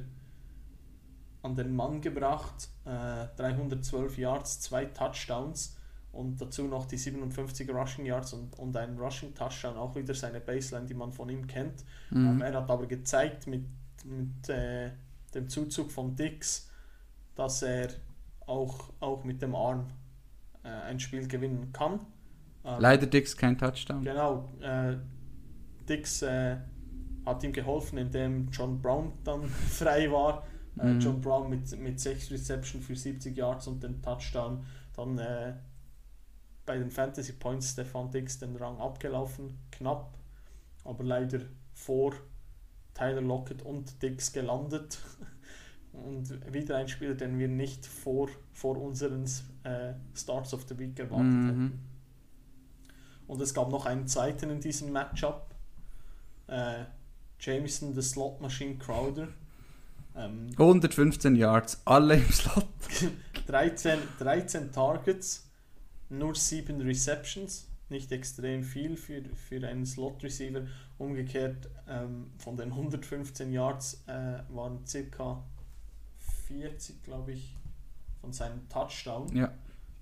an den Mann gebracht, äh, 312 Yards, zwei Touchdowns und dazu noch die 57 Rushing Yards und, und ein Rushing Touchdown, auch wieder seine Baseline, die man von ihm kennt. Ähm, Mhm. er hat aber gezeigt mit, mit äh, dem Zuzug von Dix, dass er auch, auch mit dem Arm äh, ein Spiel gewinnen kann. Ähm, Leider Dix kein Touchdown. Genau, äh, Dix äh, hat ihm geholfen, indem John Brown dann <laughs> frei war. Äh, Mhm. John Brown mit, mit 6 Reception für 70 Yards und den Touchdown. Dann äh, bei den Fantasy Points Stefan Dix den Rang abgelaufen, knapp, aber leider vor Tyler Lockett und Dix gelandet. Und wieder ein Spieler, den wir nicht vor, vor unseren äh, Starts of the Week erwartet Mhm. hätten. Und es gab noch einen zweiten in diesem Matchup. Äh, Jameson, the Slot Machine Crowder. Ähm, 115 Yards, alle im Slot. <laughs> 13, 13 Targets, nur 7 Receptions. Nicht extrem viel für, für einen Slot-Receiver. Umgekehrt ähm, von den 115 Yards äh, waren circa 40, glaube ich, von seinem Touchdown. Ja,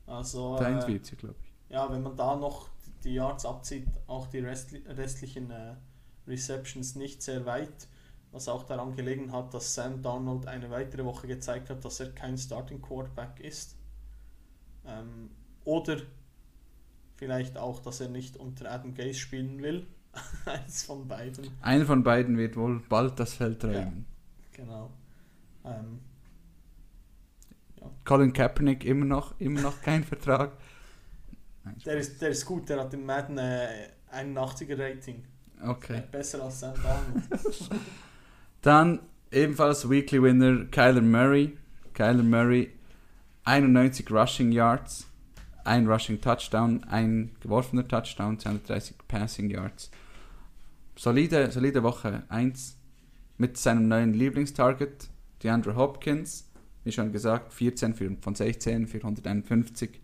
Also äh, 43, glaube ich. ja, wenn man da noch die Yards abzieht, auch die restli restlichen äh, Receptions nicht sehr weit, was auch daran gelegen hat, dass Sam Darnold eine weitere Woche gezeigt hat, dass er kein Starting Quarterback ist. Ähm, oder vielleicht auch, dass er nicht unter Adam Gase spielen will. <laughs> Eins von beiden. Einer von beiden wird wohl bald das Feld räumen. Genau. Ähm, Colin Kaepernick immer noch, immer noch kein <laughs> Vertrag. Nein, der, ist, der ist gut, der hat im Madden äh, 81er Rating. Okay. Besser als Sam Darnold. <laughs> Dann ebenfalls Weekly Winner Kyler Murray. Kyler Murray 91 Rushing Yards, ein Rushing Touchdown, ein geworfener Touchdown, 230 Passing Yards. Solide, solide Woche 1 mit seinem neuen Lieblingstarget, DeAndre Hopkins. Wie schon gesagt, 14 für, von 16 für 151.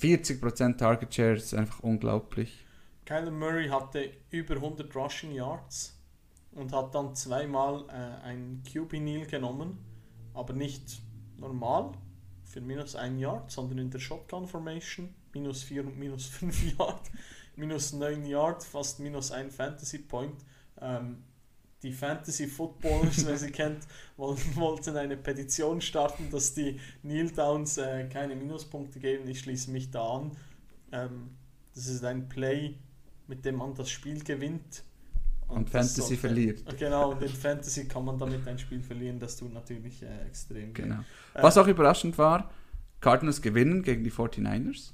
40% Target Share ist einfach unglaublich. Kyler Murray hatte über 100 Rushing Yards und hat dann zweimal äh, ein QB Kneel genommen, aber nicht normal für minus 1 Yard, sondern in der Shotgun Formation minus 4 und minus <laughs> 5 Yard, minus 9 Yard, fast minus 1 Fantasy Point. Ähm, die Fantasy Footballers, wer sie kennt, <laughs> wollten eine Petition starten, dass die Kneel Downs äh, keine Minuspunkte geben. Ich schließe mich da an. Ähm, das ist ein Play, mit dem man das Spiel gewinnt. Und, und Fantasy sollte, verliert. Genau, und in Fantasy kann man damit ein Spiel verlieren, das tut natürlich äh, extrem Genau. Äh, Was auch überraschend war, Cardinals gewinnen gegen die 49ers.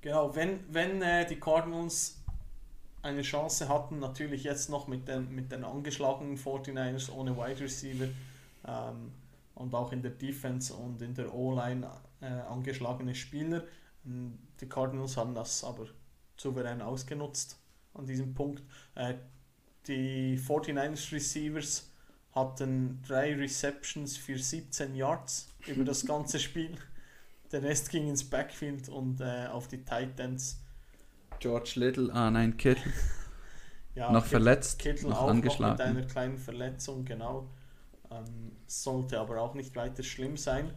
Genau, wenn, wenn äh, die Cardinals eine Chance hatten, natürlich jetzt noch mit den, mit den angeschlagenen 49ers ohne Wide Receiver ähm, und auch in der Defense und in der O-Line äh, angeschlagene Spieler. Ähm, die Cardinals haben das aber souverän ausgenutzt an diesem Punkt. Äh, die 49ers Receivers hatten drei Receptions für 17 Yards über das <laughs> ganze Spiel. Der Rest ging ins Backfield und äh, auf die Titans George Little, ah nein, Kittel. <laughs> ja, noch Kittel, verletzt, Kittel noch auch angeschlagen. Noch mit einer kleinen Verletzung, genau. Ähm, sollte aber auch nicht weiter schlimm sein.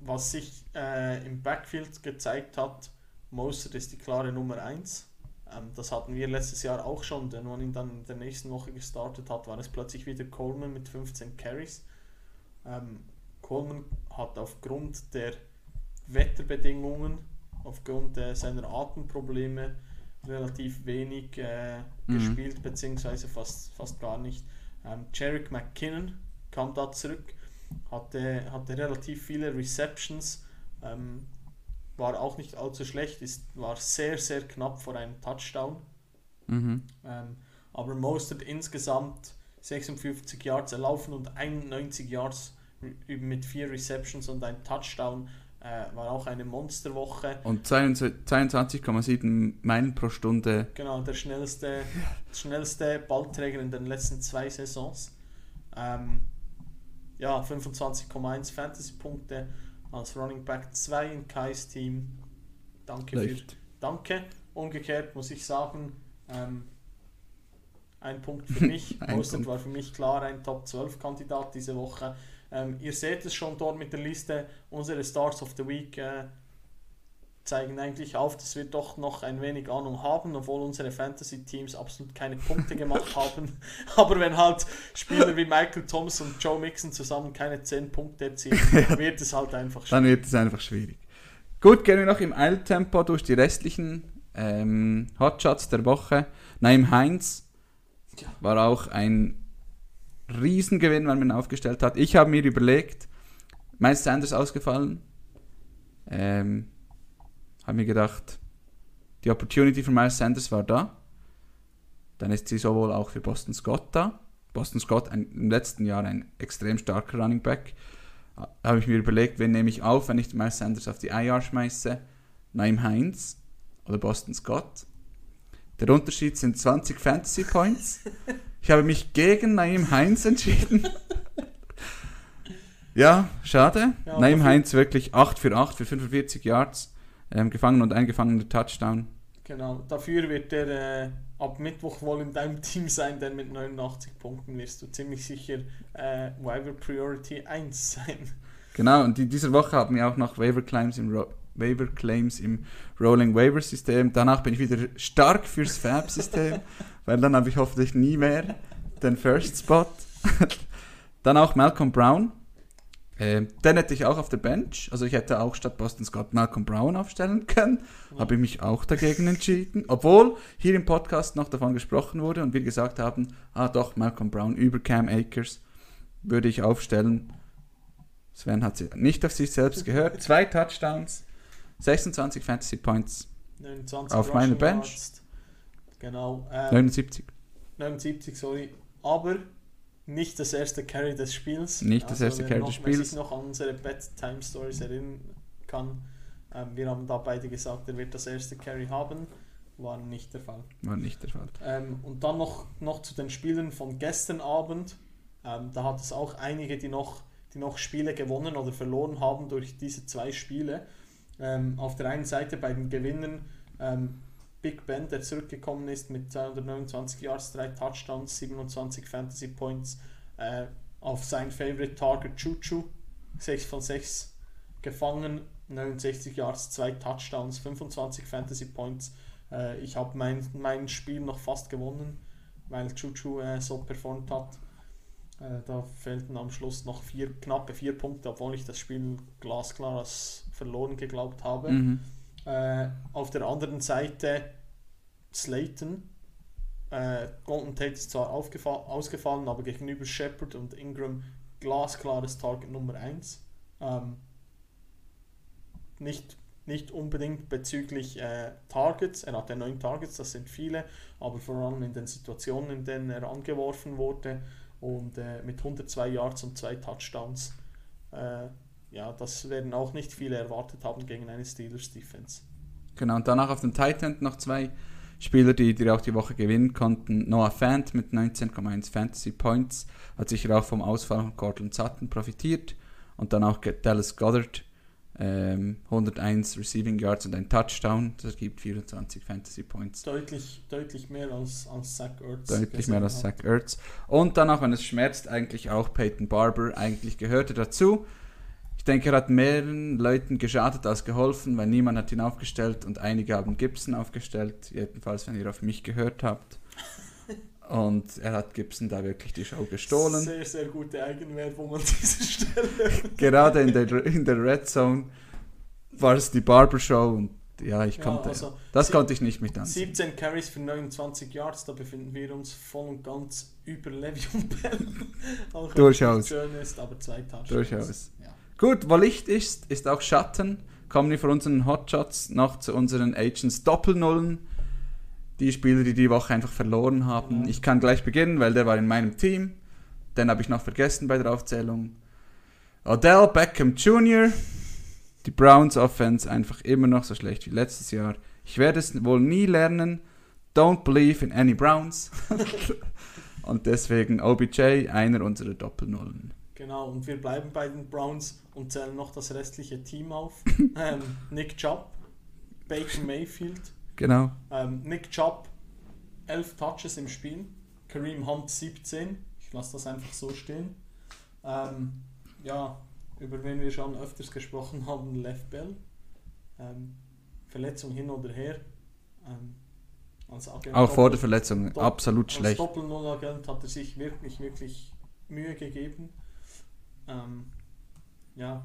Was sich äh, im Backfield gezeigt hat, Mostert ist die klare Nummer 1. Ähm, das hatten wir letztes Jahr auch schon, denn wenn man ihn dann in der nächsten Woche gestartet hat, war es plötzlich wieder Coleman mit 15 Carries. Ähm, Coleman hat aufgrund der Wetterbedingungen, aufgrund äh, seiner Atemprobleme, relativ wenig äh, mhm. gespielt, beziehungsweise fast, fast gar nicht. Ähm, Jarek McKinnon kam da zurück, hatte, hatte relativ viele Receptions, ähm, war auch nicht allzu schlecht, ist, war sehr, sehr knapp vor einem Touchdown. Mhm. Ähm, aber Mostert insgesamt 56 Yards erlaufen und 91 Yards mit vier Receptions und ein Touchdown. Äh, war auch eine Monsterwoche. Und 22,7 Meilen pro Stunde. Genau, der schnellste, schnellste Ballträger in den letzten zwei Saisons. Ähm, ja, 25,1 Fantasy-Punkte als Running Back 2 in Kais Team. Danke Läuft. für Danke. Umgekehrt muss ich sagen, ähm, ein Punkt für <laughs> mich. Mostert war für mich klar ein Top 12 Kandidat diese Woche. Ähm, ihr seht es schon dort mit der Liste. Unsere Stars of the Week äh, zeigen eigentlich auf, dass wir doch noch ein wenig Ahnung haben, obwohl unsere Fantasy-Teams absolut keine Punkte gemacht haben. <laughs> Aber wenn halt Spieler wie Michael Thomas und Joe Mixon zusammen keine 10 Punkte erzielen, <laughs> wird es halt einfach schwierig. Dann wird es einfach schwierig. Gut, gehen wir noch im Eiltempo durch die restlichen ähm, Hotshots der Woche. Naim Heinz war auch ein Riesengewinn, wenn man ihn aufgestellt hat. Ich habe mir überlegt, Miles Sanders ausgefallen. Ähm, habe mir gedacht, die Opportunity für Miles Sanders war da. Dann ist sie sowohl auch für Boston Scott da. Boston Scott ein, im letzten Jahr ein extrem starker Running Back. Habe ich mir überlegt, wen nehme ich auf, wenn ich Miles Sanders auf die IR schmeiße? Naim Heinz oder Boston Scott. Der Unterschied sind 20 Fantasy Points. Ich habe mich gegen Naim Heinz entschieden. <laughs> ja, schade. Ja, Naim Heinz wirklich 8 für 8 für 45 Yards ähm, gefangen und eingefangener Touchdown. Genau, dafür wird er äh, ab Mittwoch wohl in deinem <laughs> Team sein, denn mit 89 Punkten wirst du ziemlich sicher äh, Waiver Priority 1 sein. Genau, und in dieser Woche haben wir auch noch Waiver Claims im Ro Waiver Claims im Rolling Waiver System. Danach bin ich wieder stark fürs Fab System, <laughs> weil dann habe ich hoffentlich nie mehr den First Spot. <laughs> dann auch Malcolm Brown. Äh, den hätte ich auch auf der Bench. Also ich hätte auch statt Boston Scott Malcolm Brown aufstellen können. Ja. Habe ich mich auch dagegen entschieden. Obwohl hier im Podcast noch davon gesprochen wurde und wir gesagt haben, ah doch, Malcolm Brown über Cam Akers würde ich aufstellen. Sven hat nicht auf sich selbst gehört. <laughs> Zwei Touchdowns. 26 Fantasy Points 29 auf meiner Bench. Genau. Ähm, 79. 79, sorry. Aber nicht das erste Carry des Spiels. Nicht das also, erste Carry noch, des Spiels. Wenn ich noch an unsere Bedtime Stories erinnern kann, ähm, wir haben da beide gesagt, er wird das erste Carry haben. War nicht der Fall. War nicht der Fall. Ähm, und dann noch, noch zu den Spielen von gestern Abend. Ähm, da hat es auch einige, die noch, die noch Spiele gewonnen oder verloren haben durch diese zwei Spiele. Ähm, auf der einen Seite bei den Gewinnern ähm, Big Ben, der zurückgekommen ist mit 229 Yards, 3 Touchdowns, 27 Fantasy Points äh, auf sein Favorite Target Chuchu, 6 von 6 gefangen, 69 Yards, 2 Touchdowns, 25 Fantasy Points. Äh, ich habe mein, mein Spiel noch fast gewonnen, weil Chuchu äh, so performt hat. Äh, da fehlten am Schluss noch vier, knappe 4 Punkte, obwohl ich das Spiel glasklar als verloren geglaubt habe. Mhm. Äh, auf der anderen Seite Slayton. Äh, Golden Tate ist zwar ausgefallen, aber gegenüber Shepard und Ingram glasklares Target Nummer 1. Ähm, nicht, nicht unbedingt bezüglich äh, Targets, er hatte neun Targets, das sind viele, aber vor allem in den Situationen, in denen er angeworfen wurde und äh, mit 102 Yards und zwei Touchdowns. Ja, das werden auch nicht viele erwartet haben gegen eine Steelers Defense. Genau, und danach auf dem Titan noch zwei Spieler, die, die auch die Woche gewinnen konnten. Noah Fant mit 19,1 Fantasy Points hat sicher auch vom Ausfall von Cortland Sutton profitiert. Und dann auch Dallas Goddard, ähm, 101 Receiving Yards und ein Touchdown. Das ergibt 24 Fantasy Points. Deutlich, deutlich mehr als, als Zach Ertz. Deutlich mehr als Zach Ertz. Und dann auch, wenn es schmerzt, eigentlich auch Peyton Barber. Eigentlich gehörte dazu. Ich denke, er hat mehreren Leuten geschadet als geholfen, weil niemand hat ihn aufgestellt und einige haben Gibson aufgestellt, jedenfalls wenn ihr auf mich gehört habt. Und er hat Gibson da wirklich die Show gestohlen. Sehr, sehr gute Eigenwerbung an dieser Stelle. <laughs> Gerade in der, in der Red Zone war es die Barber-Show und ja, ich konnte, ja, also das konnte ich nicht mit ansehen. 17 Carries für 29 Yards, da befinden wir uns voll und ganz über Le'Veon Bell. <laughs> Durchaus. Ist, aber zwei Touchdowns. Durchaus. Ja. Gut, wo Licht ist, ist auch Schatten. Kommen wir von unseren Hotshots noch zu unseren Agents Doppelnullen. Die Spieler, die die Woche einfach verloren haben. Ich kann gleich beginnen, weil der war in meinem Team. Den habe ich noch vergessen bei der Aufzählung. Odell Beckham Jr. Die Browns Offense einfach immer noch so schlecht wie letztes Jahr. Ich werde es wohl nie lernen. Don't believe in any Browns. <laughs> Und deswegen OBJ, einer unserer Doppelnullen. Genau, und wir bleiben bei den Browns und zählen noch das restliche Team auf. <laughs> ähm, Nick Chubb, Baker Mayfield. Genau. Ähm, Nick Chubb, 11 Touches im Spiel. Kareem Hunt 17. Ich lasse das einfach so stehen. Ähm, ja, über wen wir schon öfters gesprochen haben, Left Bell. Ähm, Verletzung hin oder her. Ähm, auch vor der Verletzung, absolut schlecht. Als Doppel-Null-Agent hat er sich wirklich, wirklich Mühe gegeben. Ähm, ja.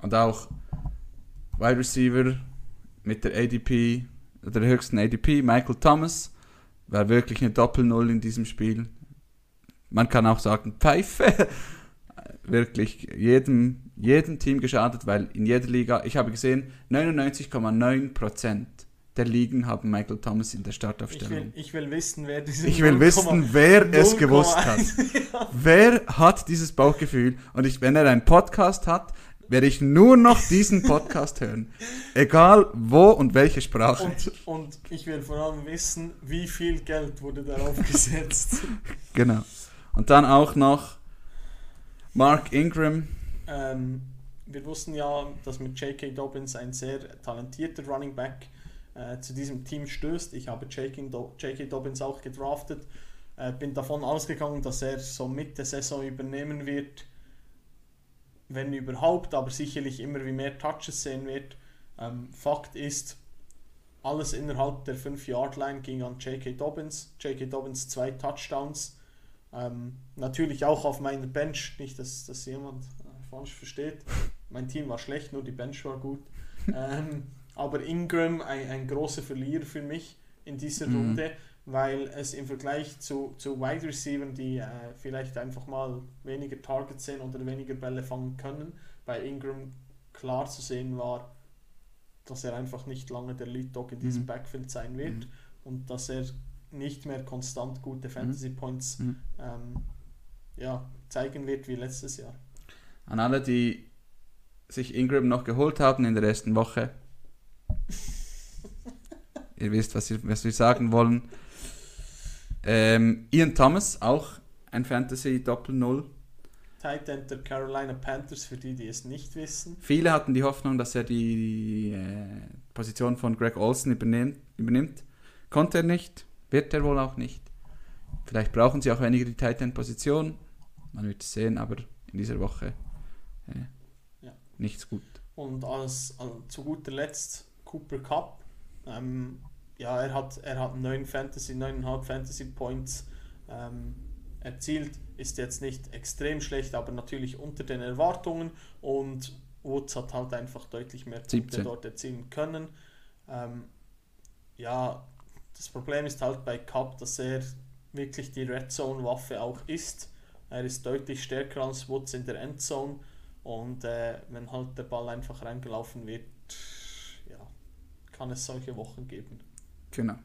Und auch Wide Receiver mit der ADP, der höchsten ADP, Michael Thomas, war wirklich eine Doppel-Null in diesem Spiel. Man kann auch sagen, Pfeife. <laughs> wirklich jedem, jedem Team geschadet, weil in jeder Liga, ich habe gesehen, 99,9% der Ligen haben Michael Thomas in der Startaufstellung. Ich will, ich will wissen, wer diese Ich will 0, wissen, wer 0, es gewusst hat. <laughs> ja. Wer hat dieses Bauchgefühl? Und ich, wenn er einen Podcast hat, werde ich nur noch diesen Podcast hören. Egal wo und welche Sprache. Und, und ich will vor allem wissen, wie viel Geld wurde darauf <laughs> gesetzt. genau. Und dann auch noch Mark Ingram. Ähm, wir wussten ja, dass mit J.K. Dobbins ein sehr talentierter Running Back äh, zu diesem Team stößt. Ich habe J.K. Dobbins auch gedraftet. Äh, bin davon ausgegangen, dass er so Mitte Saison übernehmen wird, wenn überhaupt, aber sicherlich immer wie mehr Touches sehen wird. Ähm, Fakt ist, alles innerhalb der 5-Yard-Line ging an J.K. Dobbins. J.K. Dobbins zwei Touchdowns. Ähm, natürlich auch auf meiner Bench, nicht, dass das jemand äh, falsch versteht. Mein Team war schlecht, nur die Bench war gut. <laughs> ähm, aber Ingram ein, ein großer Verlierer für mich in dieser mhm. Runde, weil es im Vergleich zu, zu Wide Receivers, die äh, vielleicht einfach mal weniger Targets sehen oder weniger Bälle fangen können, bei Ingram klar zu sehen war, dass er einfach nicht lange der Lead Dog in diesem mhm. Backfield sein wird mhm. und dass er nicht mehr konstant gute mhm. Fantasy Points mhm. ähm, ja, zeigen wird wie letztes Jahr. An alle, die sich Ingram noch geholt haben in der ersten Woche, Ihr wisst, was, ihr, was wir sagen wollen. Ähm, Ian Thomas, auch ein Fantasy Doppel-Null. Tight End der Carolina Panthers, für die, die es nicht wissen. Viele hatten die Hoffnung, dass er die äh, Position von Greg Olsen übernehmen, übernimmt. Konnte er nicht, wird er wohl auch nicht. Vielleicht brauchen sie auch weniger die Tight End Position. Man wird es sehen, aber in dieser Woche äh, Ja. nichts gut. Und als, als zu guter Letzt Cooper Cup. Ähm, ja, er hat, er hat 9 Fantasy, 9,5 Fantasy Points ähm, erzielt. Ist jetzt nicht extrem schlecht, aber natürlich unter den Erwartungen. Und Woods hat halt einfach deutlich mehr Punkte 17. dort erzielen können. Ähm, ja, das Problem ist halt bei Cup, dass er wirklich die Red Zone Waffe auch ist. Er ist deutlich stärker als Woods in der Endzone. Und äh, wenn halt der Ball einfach reingelaufen wird, ja, kann es solche Wochen geben. Genau.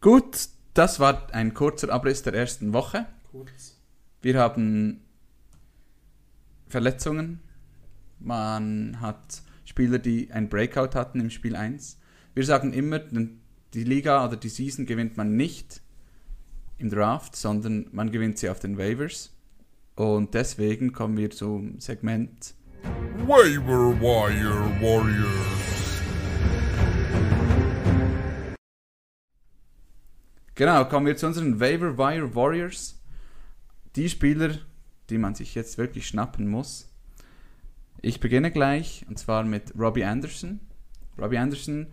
Gut, das war ein kurzer Abriss der ersten Woche. Kurz. Wir haben Verletzungen. Man hat Spieler, die ein Breakout hatten im Spiel 1. Wir sagen immer, die Liga oder die Season gewinnt man nicht im Draft, sondern man gewinnt sie auf den Waivers. Und deswegen kommen wir zum Segment Waiver Wire Warriors. Genau, kommen wir zu unseren Waiver Wire Warriors. Die Spieler, die man sich jetzt wirklich schnappen muss. Ich beginne gleich und zwar mit Robbie Anderson. Robbie Anderson,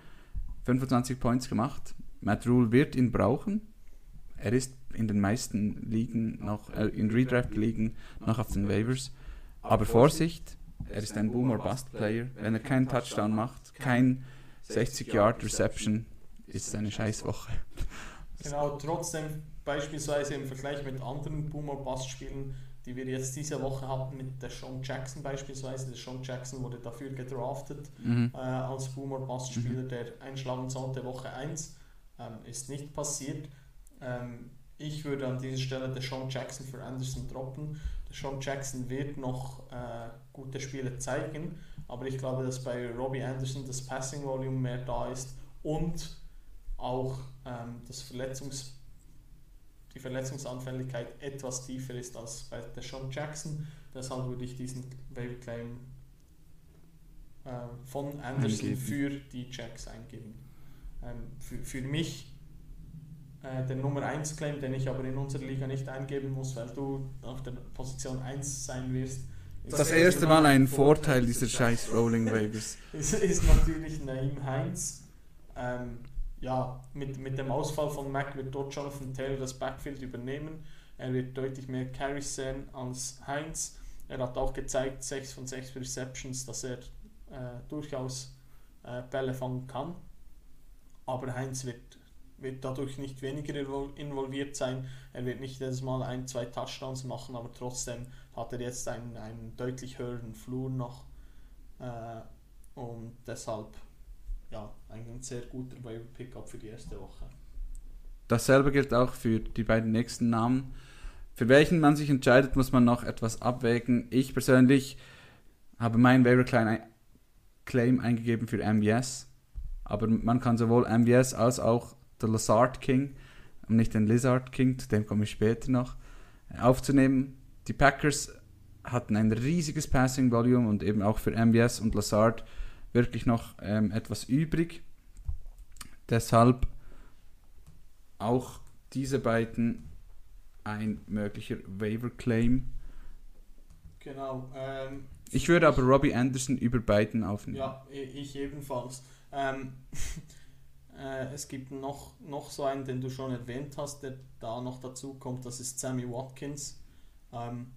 25 Points gemacht. Matt Rule wird ihn brauchen. Er ist in den meisten Ligen noch, äh, in Redraft-Ligen noch auf den Waivers. Aber Vorsicht, er ist ein Boom or Bust Player. Wenn er keinen Touchdown macht, kein 60 Yard Reception, ist es eine Scheißwoche. Genau, trotzdem beispielsweise im Vergleich mit anderen Boomer Bass Spielen, die wir jetzt diese Woche hatten, mit der Sean Jackson beispielsweise. Der Sean Jackson wurde dafür gedraftet Mhm. äh, als Boomer Bass Spieler, der einschlagen sollte Woche 1. Ähm, ist nicht passiert. Ähm, ich würde an dieser Stelle der Sean Jackson für Anderson droppen. Der Sean Jackson wird noch äh, gute Spiele zeigen, aber ich glaube, dass bei Robbie Anderson das Passing Volume mehr da ist und auch ähm, das Verletzungs die Verletzungsanfälligkeit etwas tiefer ist als bei der Sean Jackson. Deshalb würde ich diesen Waiver Claim äh, von Anderson Eingeben. für die Jacks eingeben. Ähm, für, für mich äh, der Nummer 1 Claim, den ich aber in unserer Liga nicht eingeben muss, weil du auf der Position 1 sein wirst. ist- Das erste Mal ein Vorteil dieser scheiß Rolling Waivers. <laughs> ist, ist natürlich Naim Heinz. Ähm, ja, mit, mit dem Ausfall von Mac wird dort Jonathan Taylor das Backfield übernehmen. Er wird deutlich mehr Carries sehen als Heinz. Er hat auch gezeigt, 6 von 6 Receptions, dass er äh, durchaus äh, Bälle fangen kann. Aber Heinz wird, wird dadurch nicht weniger invol- involviert sein. Er wird nicht jedes Mal ein, zwei Touchdowns machen, aber trotzdem hat er jetzt einen, einen deutlich höheren Flur noch. Äh, und deshalb ja, ein sehr guter Waiver Pickup für die erste Woche. Dasselbe gilt auch für die beiden nächsten Namen. Für welchen man sich entscheidet, muss man noch etwas abwägen. Ich persönlich habe meinen Waiver Claim- eingegeben für MVS. Aber man kann sowohl MVS als auch The Lizard King, und nicht den Lizard King, zu dem komme ich später noch, aufzunehmen. Die Packers hatten ein riesiges Passing Volume und eben auch für MVS und Lazard wirklich noch ähm, etwas übrig. Deshalb auch diese beiden ein möglicher Waiver Claim. Genau. Ähm, Ich würde aber Robbie Anderson über beiden aufnehmen. Ja, ich ebenfalls. Ähm, <laughs> äh, es gibt noch, noch so einen, den du schon erwähnt hast, der da noch dazu kommt, das ist Sammy Watkins. Ähm,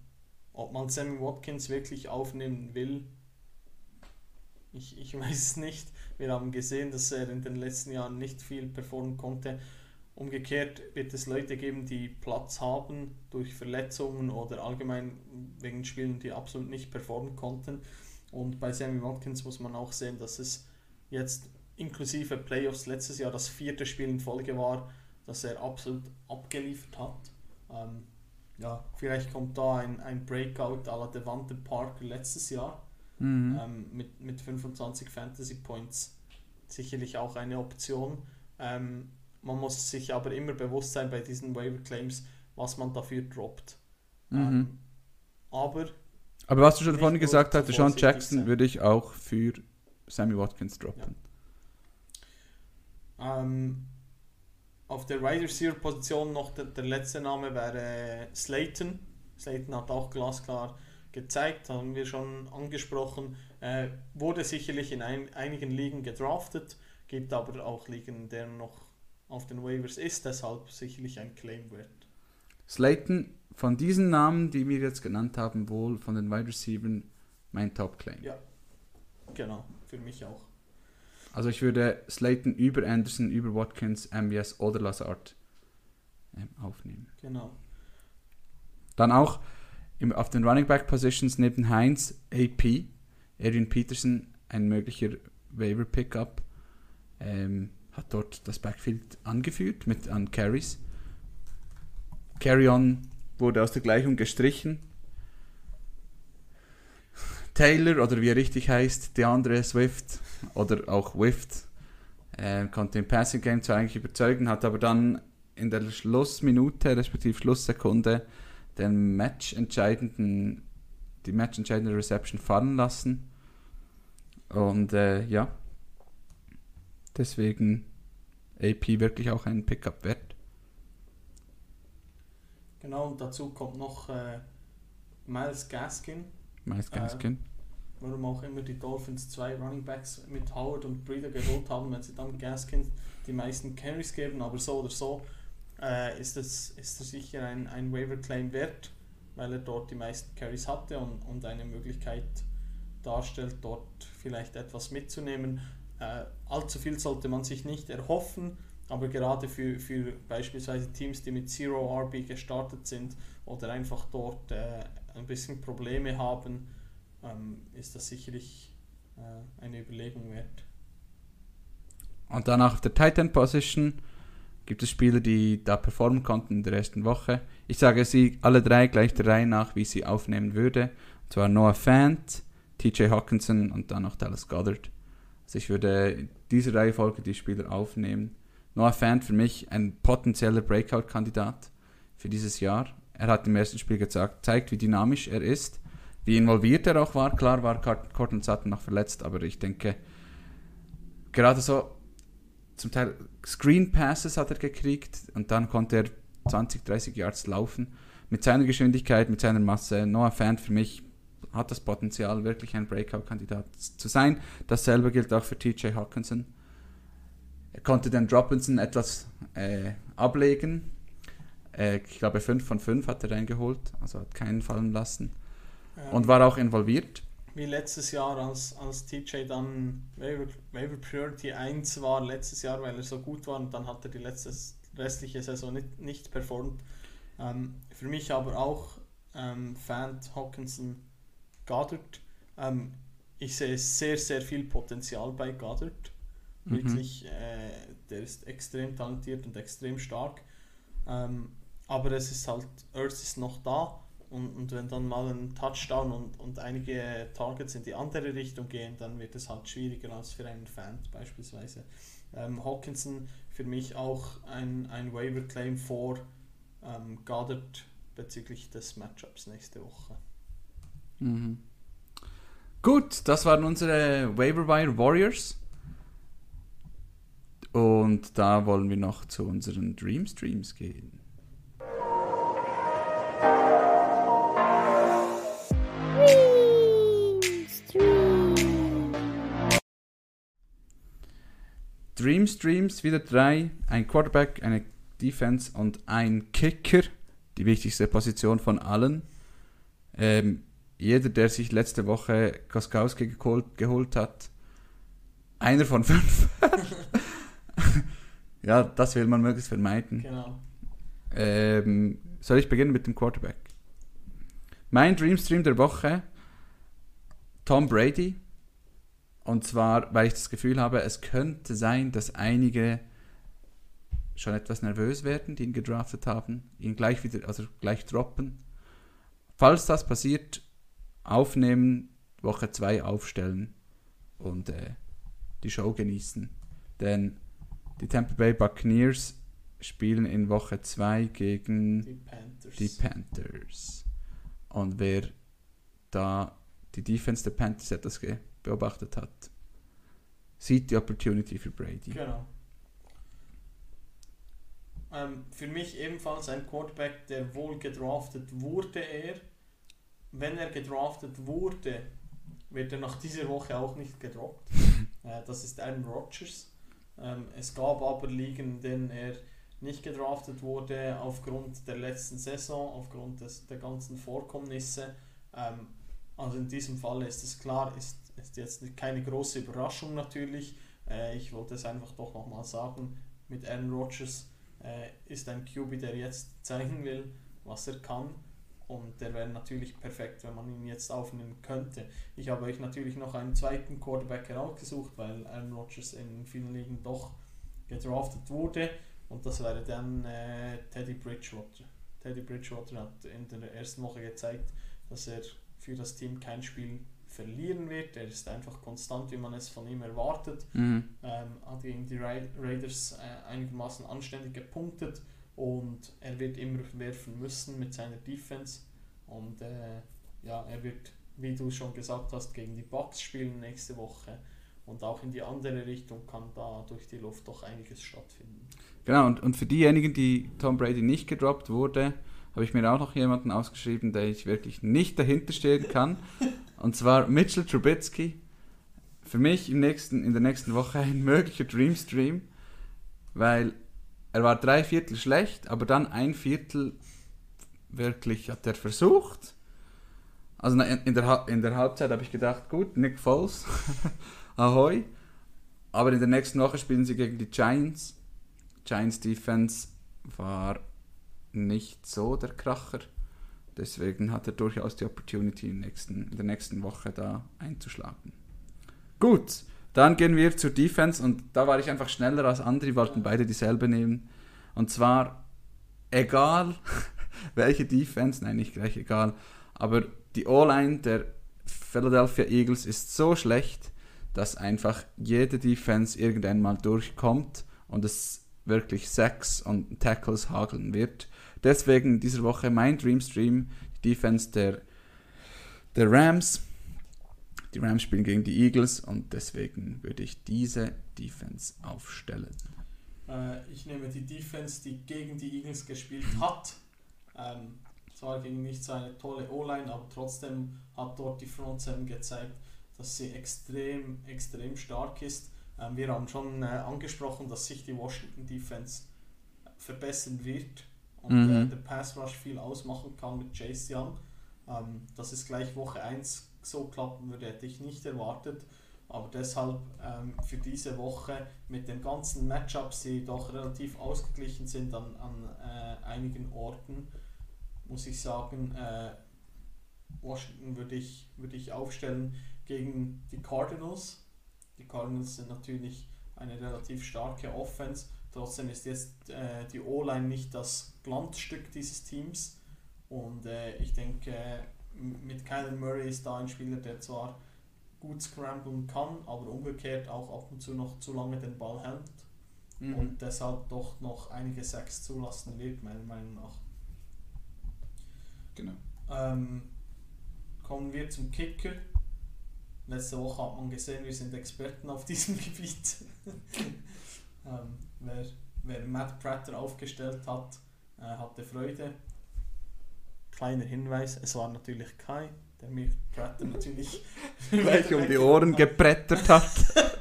ob man Sammy Watkins wirklich aufnehmen will, ich, ich <laughs> weiß es nicht. Wir haben gesehen, dass er in den letzten Jahren nicht viel performen konnte. Umgekehrt wird es Leute geben, die Platz haben durch Verletzungen oder allgemein wegen Spielen, die absolut nicht performen konnten. Und bei Sammy Watkins muss man auch sehen, dass es jetzt inklusive Playoffs letztes Jahr das vierte Spiel in Folge war, dass er absolut abgeliefert hat. Ähm, ja, vielleicht kommt da ein, ein Breakout à la Devante Parker letztes Jahr Mhm. ähm, mit, mit 25 Fantasy Points. Sicherlich auch eine Option. Ähm, man muss sich aber immer bewusst sein bei diesen Waiver Claims, was man dafür droppt. Mhm. Ähm, aber Aber was du schon vorhin gesagt hast, Sean Jackson sein. würde ich auch für Sammy Watkins droppen. Ähm, auf der Wide Receiver Position noch der, der letzte Name wäre Slayton. Slayton hat auch glasklar gezeigt, haben wir schon angesprochen. Äh, wurde sicherlich in ein, einigen Ligen gedraftet, gibt aber auch Ligen, denen noch auf den Waivers ist, deshalb sicherlich ein Claim wert. Slayton, von diesen Namen, die wir jetzt genannt haben, wohl von den Wide Receivers mein Top-Claim. Ja, genau, für mich auch. Also ich würde Slayton über Anderson, über Watkins, MBS oder Lazard ähm, aufnehmen. Genau. Dann auch im, auf den Running Back Positions neben Heinz, AP, Adrian Peterson, ein möglicher Waiver Pickup, ähm, hat dort das Backfield angeführt mit an Carries. Carry On wurde aus der Gleichung gestrichen. Taylor oder wie er richtig heißt, DeAndre Swift oder auch Wift, äh, konnte im Passing Game zwar eigentlich überzeugen, hat aber dann in der Schlussminute, respektive Schlusssekunde, den matchentscheidenden, die matchentscheidende Reception fallen lassen. Und äh, ja, deswegen AP wirklich auch ein Pickup wert. Genau, und dazu kommt noch äh, Miles Gaskin. Miles Äh, Gaskin. Warum auch immer die Dolphins zwei Running Backs mit Howard und Breeder geholt haben, wenn sie dann Gaskin die meisten Carries geben, aber so oder so äh, ist es ist es sicher ein, ein Waiver Claim wert, weil er dort die meisten Carries hatte und, und eine Möglichkeit darstellt, dort vielleicht etwas mitzunehmen. Äh, allzu viel sollte man sich nicht erhoffen, aber gerade für, für beispielsweise Teams, die mit Zero RB gestartet sind oder einfach dort äh, ein bisschen Probleme haben, ähm, ist das sicherlich äh, eine Überlegung wert. Und dann auf der Tight End Position gibt es Spieler, die da performen konnten in der ersten Woche. Ich sage sie alle drei gleich der Reihe nach, wie ich sie aufnehmen würde. Und zwar Noah Fant, TJ Hawkinson und dann noch Dallas Goddard. Also ich würde in dieser Reihenfolge die Spieler aufnehmen. Noah Fant für mich ein potenzieller Breakout-Kandidat für dieses Jahr. Er hat im ersten Spiel gezeigt, zeigt, wie dynamisch er ist, wie involviert er auch war. Klar war Cortland Sutton noch verletzt, aber ich denke, gerade so zum Teil Screen Passes hat er gekriegt und dann konnte er 20, 30 Yards laufen. Mit seiner Geschwindigkeit, mit seiner Masse. Noah Fant für mich hat das Potenzial, wirklich ein Breakout-Kandidat zu sein. Dasselbe gilt auch für TJ Hawkinson. Er konnte den Robinson etwas äh, ablegen. Äh, ich glaube, 5 von 5 hat er reingeholt, also hat keinen fallen lassen. Und war auch involviert. Wie letztes Jahr, als, als TJ dann Waiver, Waiver Priority 1 war, letztes Jahr, weil er so gut war und dann hat er die letzte, restliche Saison nicht, nicht performt. Ähm, für mich aber auch ähm, Fant, Hawkinson, Goddard. Ähm, ich sehe sehr, sehr viel Potenzial bei Goddard. Mhm. Wirklich, äh, der ist extrem talentiert und extrem stark. Ähm, aber es ist halt, Earth ist noch da und, und wenn dann mal ein Touchdown und, und einige Targets in die andere Richtung gehen, dann wird es halt schwieriger als für einen Fan beispielsweise. Ähm, Hawkinson für mich auch ein, ein Waiver Claim vor ähm, Goddard bezüglich des Matchups nächste Woche. Mhm. Gut, das waren unsere Waiver Wire Warriors. Und da wollen wir noch zu unseren Dream Streams gehen. Dream Streams wieder drei: ein Quarterback, eine Defense und ein Kicker. Die wichtigste Position von allen. Ähm, jeder, der sich letzte Woche Koskowski geholt, geholt hat, einer von fünf. <laughs> ja, das will man möglichst vermeiden. Genau. Ähm, soll ich beginnen mit dem Quarterback? Mein Dreamstream der Woche, Tom Brady. Und zwar, weil ich das Gefühl habe, es könnte sein, dass einige schon etwas nervös werden, die ihn gedraftet haben, ihn gleich wieder, also gleich droppen. Falls das passiert, aufnehmen, Woche 2 aufstellen und äh, die Show genießen. Denn die Tampa Bay Buccaneers spielen in Woche 2 gegen Die Panthers. die Panthers. Und wer da die Defense der Panthers etwas ge- beobachtet hat, sieht die Opportunity für Brady. Genau. Ähm, für mich ebenfalls ein Quarterback, der wohl gedraftet wurde er. Wenn er gedraftet wurde, wird er nach dieser Woche auch nicht gedroppt. <laughs> äh, das ist Aaron Rodgers. Ähm, es gab aber Ligen, in denen er nicht gedraftet wurde aufgrund der letzten Saison, aufgrund des, der ganzen Vorkommnisse. Ähm, also in diesem Fall ist es klar, ist, ist jetzt keine große Überraschung natürlich. Äh, ich wollte es einfach doch nochmal sagen, mit Aaron Rodgers äh, ist ein QB, der jetzt zeigen will, was er kann. Und der wäre natürlich perfekt, wenn man ihn jetzt aufnehmen könnte. Ich habe euch natürlich noch einen zweiten Quarterback herausgesucht, weil Aaron Rodgers in vielen Ligen doch gedraftet wurde. Und das wäre dann äh, Teddy Bridgewater. Teddy Bridgewater hat in der ersten Woche gezeigt, dass er für das Team kein Spiel verlieren wird. Er ist einfach konstant, wie man es von ihm erwartet. Mhm. Ähm, hat gegen die Ra Raiders äh, einigermaßen anständig gepunktet und er wird immer werfen müssen mit seiner Defense. Und äh, ja, er wird, wie du schon gesagt hast, gegen die Bucks spielen nächste Woche. Und auch in die andere Richtung kann da durch die Luft doch einiges stattfinden. Genau, und, und für diejenigen, die Tom Brady nicht gedroppt wurde, habe ich mir auch noch jemanden ausgeschrieben, der ich wirklich nicht dahinter stehen kann. <laughs> und zwar Mitchell Trubisky. Für mich im nächsten, in der nächsten Woche ein <laughs> möglicher Dreamstream, weil er war drei Viertel schlecht, aber dann ein Viertel wirklich hat er versucht. Also in der, in der Halbzeit habe ich gedacht, gut, Nick Foles, <laughs> ahoi. Aber in der nächsten Woche spielen sie gegen die Giants. Giants Defense war nicht so der Kracher. Deswegen hat er durchaus die Opportunity in, nächsten, in der nächsten Woche da einzuschlagen. Gut, dann gehen wir zur Defense und da war ich einfach schneller als andere, wollten beide dieselbe nehmen. Und zwar, egal <laughs> welche Defense, nein, nicht gleich egal, aber die O-Line der Philadelphia Eagles ist so schlecht, dass einfach jede Defense irgendwann mal durchkommt und es wirklich Sacks und Tackles hageln wird. Deswegen diese Woche mein Dreamstream, die Defense der, der Rams. Die Rams spielen gegen die Eagles und deswegen würde ich diese Defense aufstellen. Äh, ich nehme die Defense, die gegen die Eagles gespielt hat. Ähm, zwar gegen nicht so eine tolle O-Line, aber trotzdem hat dort die Front 7 gezeigt, dass sie extrem, extrem stark ist. Ähm, wir haben schon äh, angesprochen, dass sich die Washington Defense verbessern wird und Mhm. äh, der Pass Rush viel ausmachen kann mit Chase Young. Ähm, dass es gleich Woche 1 so klappen würde, hätte ich nicht erwartet. Aber deshalb ähm, für diese Woche mit den ganzen Matchups, die doch relativ ausgeglichen sind an, an äh, einigen Orten, muss ich sagen, äh, Washington würde ich, würde ich aufstellen gegen die Cardinals. Die Cardinals sind natürlich eine relativ starke Offense. Trotzdem ist jetzt äh, die O-Line nicht das Glanzstück dieses Teams. Und äh, ich denke, mit Kyler Murray ist da ein Spieler, der zwar gut scramblen kann, aber umgekehrt auch ab und zu noch zu lange den Ball hält Mhm. und deshalb doch noch einige Sacks zulassen wird, meiner Meinung nach. Genau. Ähm, kommen wir zum Kicker. Letzte Woche hat man gesehen, wir sind Experten auf diesem <laughs> Gebiet. Ähm, wer, wer Matt Prater aufgestellt hat, äh, hatte Freude. Kleiner Hinweis, es war natürlich Kai, der mir Prater natürlich <laughs> Gleich um die Ohren gebrettert hat. <laughs>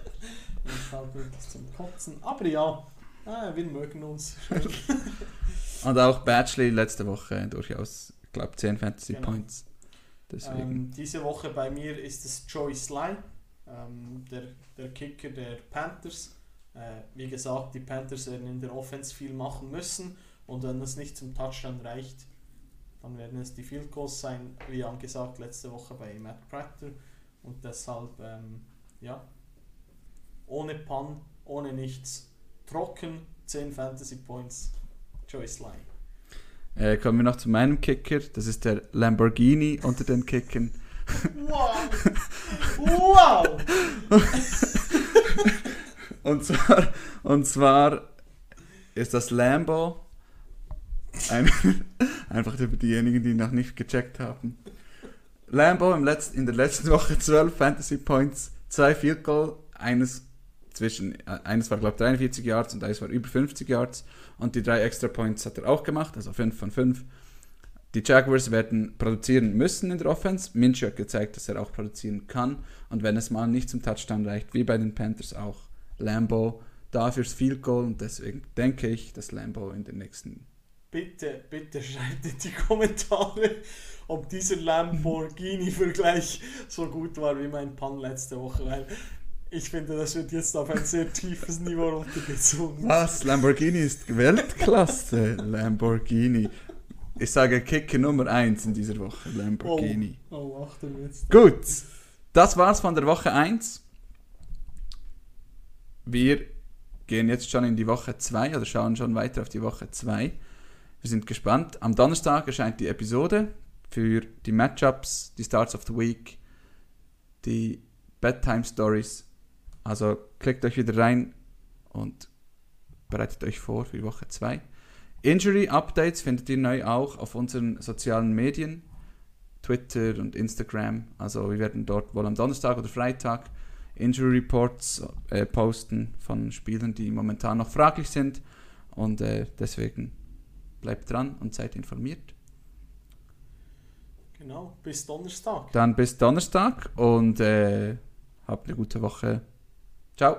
Ich halt wirklich zum Kotzen. Aber ja, äh, wir mögen uns. <laughs> Und auch Batchley letzte Woche durchaus, ich glaube, 10 Fantasy Genau. Points. Deswegen. Ähm, diese Woche bei mir ist es Joey Sly, ähm, der, der Kicker der Panthers. Äh, wie gesagt, die Panthers werden in der Offense viel machen müssen und wenn es nicht zum Touchdown reicht, dann werden es die Field Goals sein, wie angesagt letzte Woche bei Matt Prater und deshalb, ähm, ja, ohne Pun, ohne nichts, trocken, 10 Fantasy Points, Joey Sly. Äh, kommen wir noch zu meinem Kicker. Das ist der Lamborghini unter den Kickern. Wow! wow! <laughs> Und zwar, und zwar ist das Lambo. Ein, <laughs> einfach für diejenigen, die noch nicht gecheckt haben. Lambo im Letz-, in der letzten Woche 12 Fantasy Points, 2 Field Goal, eines zwischen, äh, eines war glaube ich 43 Yards und eines war über 50 Yards und die drei Extra Points hat er auch gemacht, also 5 von 5. Die Jaguars werden produzieren müssen in der Offense. Minshew hat gezeigt, dass er auch produzieren kann. Und wenn es mal nicht zum Touchdown reicht, wie bei den Panthers auch, Lambo da fürs Field Goal. Und deswegen denke ich, dass Lambo in den nächsten Bitte, bitte schreibt in die Kommentare, ob dieser Lamborghini-Vergleich so gut war wie mein Pan letzte Woche, weil ich finde, das wird jetzt auf ein sehr tiefes Niveau runtergezogen. Was? Lamborghini ist Weltklasse. Lamborghini. Ich sage Kicker Nummer 1 in dieser Woche. Lamborghini. Oh, oh Achtung jetzt. Gut. Das war's von der Woche 1. Wir gehen jetzt schon in die Woche 2 oder schauen schon weiter auf die Woche 2. Wir sind gespannt. Am Donnerstag erscheint die Episode für die Matchups, die Starts of the Week, die Bedtime Stories. Also klickt euch wieder rein und bereitet euch vor für die Woche 2. Injury Updates findet ihr neu auch auf unseren sozialen Medien, Twitter und Instagram. Also wir werden dort wohl am Donnerstag oder Freitag Injury Reports äh, posten von Spielern, die momentan noch fraglich sind. Und äh, deswegen bleibt dran und seid informiert. Genau, bis Donnerstag. Dann bis Donnerstag und äh, habt eine gute Woche. Ciao.